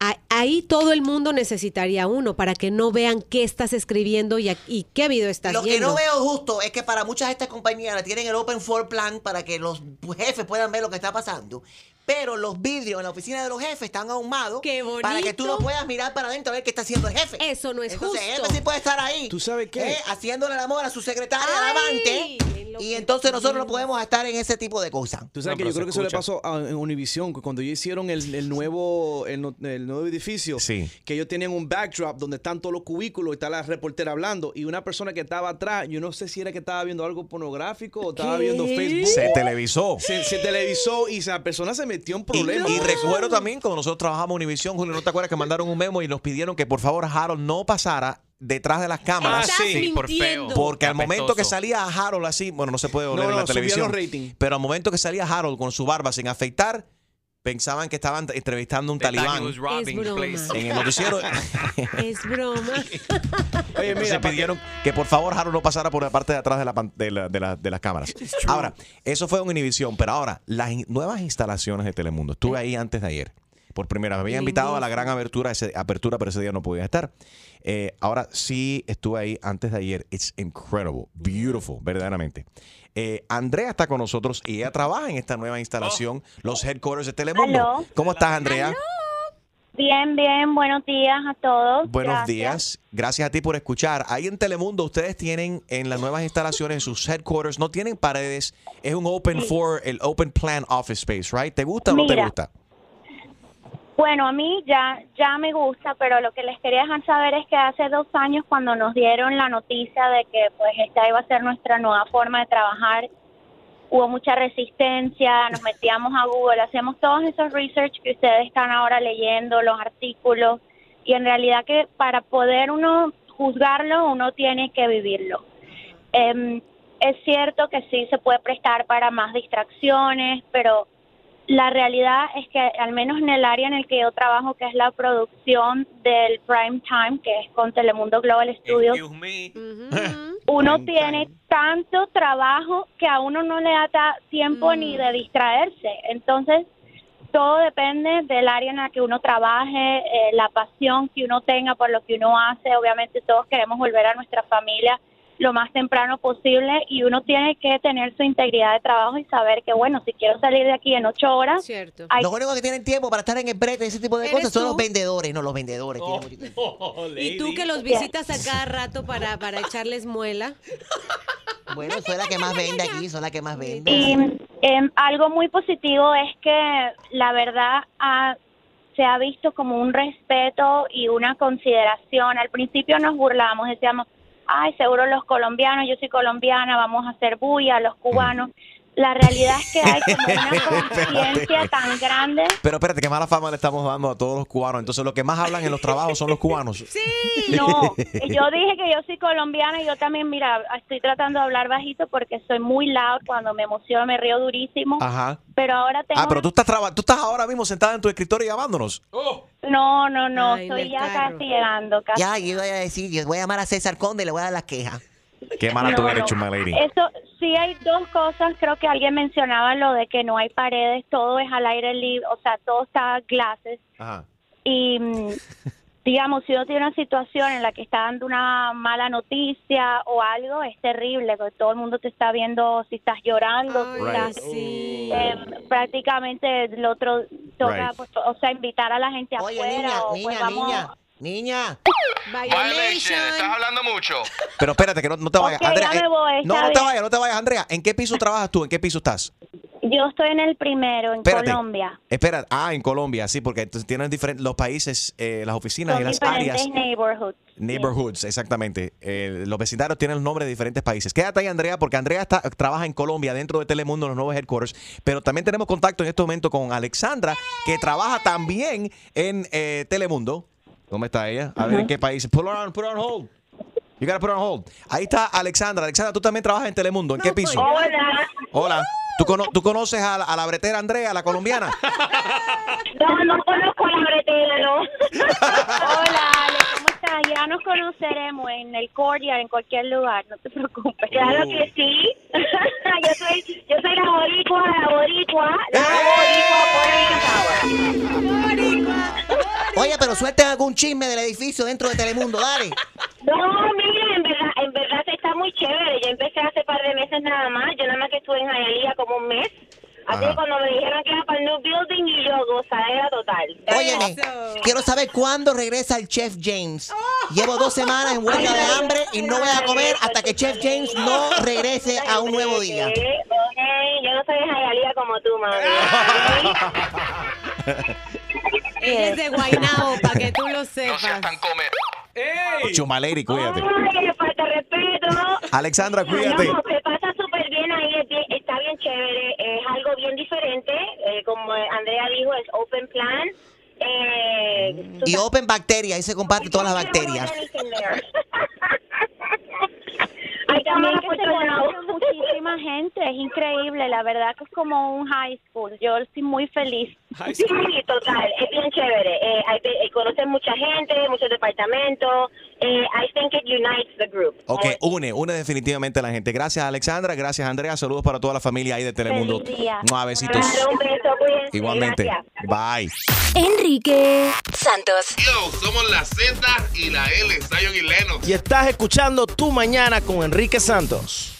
A- Ahí todo el mundo necesitaría uno para que no vean qué estás escribiendo y, a- y qué video estás Lo que viendo. no veo justo es que para muchas de estas compañías tienen el Open Floor Plan para que los jefes puedan ver lo que está pasando. Pero los vidrios en la oficina de los jefes están ahumados para que tú no puedas mirar para adentro a ver qué está haciendo el jefe. Eso no es Entonces, el justo. jefe sí puede estar ahí. ¿Tú sabes qué? eh, haciéndole el amor a su secretaria amante. Y entonces nosotros no podemos estar en ese tipo de cosas. Tú sabes que yo creo que eso le pasó a, en Univision, que cuando ellos hicieron el, el nuevo el, nuevo edificio, que ellos tenían un backdrop donde están todos los cubículos y está la reportera hablando y una persona que estaba atrás, yo no sé si era que estaba viendo algo pornográfico o estaba ¿Qué? viendo Facebook. Se televisó. Se, se televisó y esa persona se metió en problemas. Y recuerdo también cuando nosotros trabajamos en Univision, Julio, ¿no te acuerdas que mandaron un memo y nos pidieron que por favor Harold no pasara detrás de las cámaras? Ah, sí. Sí, por feo. Porque al momento que salía Harold así, bueno, no se puede No, oler en la televisión, pero al momento que salía Harold con su barba sin afeitar, pensaban que estaban entrevistando a un They thought he talibán Es broma. en el noticiero. Es broma. Oye, Se pidieron que por favor Harold no pasara por la parte de atrás de, la, pan- de, la- de la- de las cámaras. Ahora, eso fue en Univision, pero ahora, las in- nuevas instalaciones de Telemundo. Estuve ahí antes de ayer. Por primera vez. Me había invitado a la gran apertura, ese, apertura pero ese día no podía estar. Eh, ahora sí estuve ahí antes de ayer. It's incredible, beautiful, verdaderamente. Eh, Andrea está con nosotros y ella trabaja en esta nueva instalación, los headquarters de Telemundo. ¿Cómo estás, Andrea? Bien, bien, buenos días a todos. Buenos Gracias. días. Gracias a ti por escuchar. Ahí en Telemundo ustedes tienen en las nuevas instalaciones sus headquarters, no tienen paredes, es un open for el open plan office space, right? ¿Te gusta o no te gusta? Bueno, a mí ya, ya me gusta, pero lo que les quería dejar saber es que hace dos años cuando nos dieron la noticia de que pues esta iba a ser nuestra nueva forma de trabajar, hubo mucha resistencia, nos metíamos a Google, hacíamos todos esos research que ustedes están ahora leyendo, los artículos, y en realidad que para poder uno juzgarlo, uno tiene que vivirlo. Em, es cierto que sí se puede prestar para más distracciones, pero la realidad es que al menos en el área en el que yo trabajo, que es la producción del prime time, que es con Telemundo Global Studios, uno tiene tanto trabajo que a uno no le da tiempo ni de distraerse. Entonces, todo depende del área en la que uno trabaje, eh, la pasión que uno tenga por lo que uno hace. Obviamente todos queremos volver a nuestra familia lo más temprano posible y uno tiene que tener su integridad de trabajo y saber que, bueno, si quiero salir de aquí en ocho horas, hay Los únicos que tienen tiempo para estar en el brete y ese tipo de ¿Eres cosas son tú? los vendedores, no los vendedores. Oh. tienen mucho tiempo. Y tú que los visitas a cada rato para, para echarles muela. Bueno, soy la que más vende aquí, soy la que más vende. Y em, algo muy positivo es que la verdad ha- se ha visto como un respeto y una consideración. Al principio nos burlábamos, decíamos, ay, seguro los colombianos, yo soy colombiana, vamos a hacer bulla, los cubanos. La realidad es que hay como una conciencia tan grande. Pero espérate, qué mala fama le estamos dando a todos los cubanos. Entonces, los que más hablan en los trabajos son los cubanos. No, yo dije que yo soy colombiana y yo también, mira, estoy tratando de hablar bajito porque soy muy loud, cuando me emociono me río durísimo, Ajá. pero ahora tengo... Ah, pero tú estás, traba- tú estás ahora mismo sentada en tu escritorio llamándonos. No, no, no, Ay, en estoy ya carro. casi llegando. Casi. Ya, yo voy a decir, yo voy a llamar a César Conde y le voy a dar las quejas. Qué mala tú No, eres, no. Chuma Lady. Eso, sí hay dos cosas, creo que alguien mencionaba lo de que no hay paredes, todo es al aire libre, o sea, todo está glases. Ajá. Y mm, digamos, si uno tiene una situación en la que está dando una mala noticia o algo, es terrible, porque todo el mundo te está viendo si estás llorando, si estás, eh, prácticamente el otro toca, Right. pues, o sea, invitar a la gente Oye, afuera. niña, o, pues, niña, vamos- niña, niña. Violation, estás hablando mucho. Pero espérate, que no, no te vayas. Andrea, ya me eh, voy, no, no te vayas, no te vayas, Andrea. ¿En qué piso trabajas tú? ¿En qué piso estás? Yo estoy en el primero, en Espérate. Colombia. Espera, ah, en Colombia, sí, porque entonces tienen diferentes los países, eh, las oficinas y las áreas. neighborhoods. Neighborhoods, exactamente. Eh, los vecindarios tienen el nombre de diferentes países. Quédate ahí, Andrea, porque Andrea está- trabaja en Colombia, dentro de Telemundo, en los nuevos headquarters. Pero también tenemos contacto en este momento con Alexandra, que trabaja también en eh, Telemundo. ¿Dónde está ella? A ver en qué país. Put her on, put her on hold. You gotta put her on hold. Ahí está Alexandra. Alexandra, tú también trabajas en Telemundo. ¿En qué piso? Hola. Hola. ¿Tú, cono- tú conoces a, la- a la bretera Andrea, la colombiana? No, no conozco la bretera, ¿no? Hola, Ale, ¿cómo estás? Ya nos conoceremos en el Cordial, en cualquier lugar, no te preocupes. Claro que sí. yo soy, yo soy la boricua, la boricua, la boricua, Oye, pero suelten algún chisme del edificio dentro de Telemundo, dale. No, mire, en verdad, en verdad está muy chévere. Yo empecé hace par de meses nada más. Yo nada más que estuve en Hialeah como un mes. Así que cuando me dijeron que era para el New Building y yo gozadera total. Óyeme, quiero saber cuándo regresa el Chef James. Llevo dos semanas en huelga de hambre y no voy a comer hasta que Chef James no regrese a un nuevo día. Ok, yo no soy de Hialeah como tú, mami. Ella es de Guaynabo, para que tú lo sepas. Chumaleri, cuídate. Ay, le falta respeto. Alexandra, cuídate. No, se pasa súper bien ahí, es bien- está bien chévere, es algo bien diferente, eh, como Andrea dijo, es open plan. Eh, Y Open Bacteria, ahí se comparte todas las bacterias. Hay también que se conoce muchísima gente, es increíble, la verdad que es como un high school, yo estoy muy feliz. Sí, total, es bien chévere. Eh, hay, eh, conocen mucha gente, muchos departamentos. Eh, I think it unites the group. Ok, une, une definitivamente a la gente. Gracias, Alexandra. Gracias, Andrea. Saludos para toda la familia ahí de Telemundo. Feliz día. Mua, besitos. Claro, un beso, cuídense, Igualmente. gracias. Bye. Enrique Santos. Yo, somos la Z y la L, Zion y Lennox. Y estás escuchando Tu Mañana con Enrique Santos.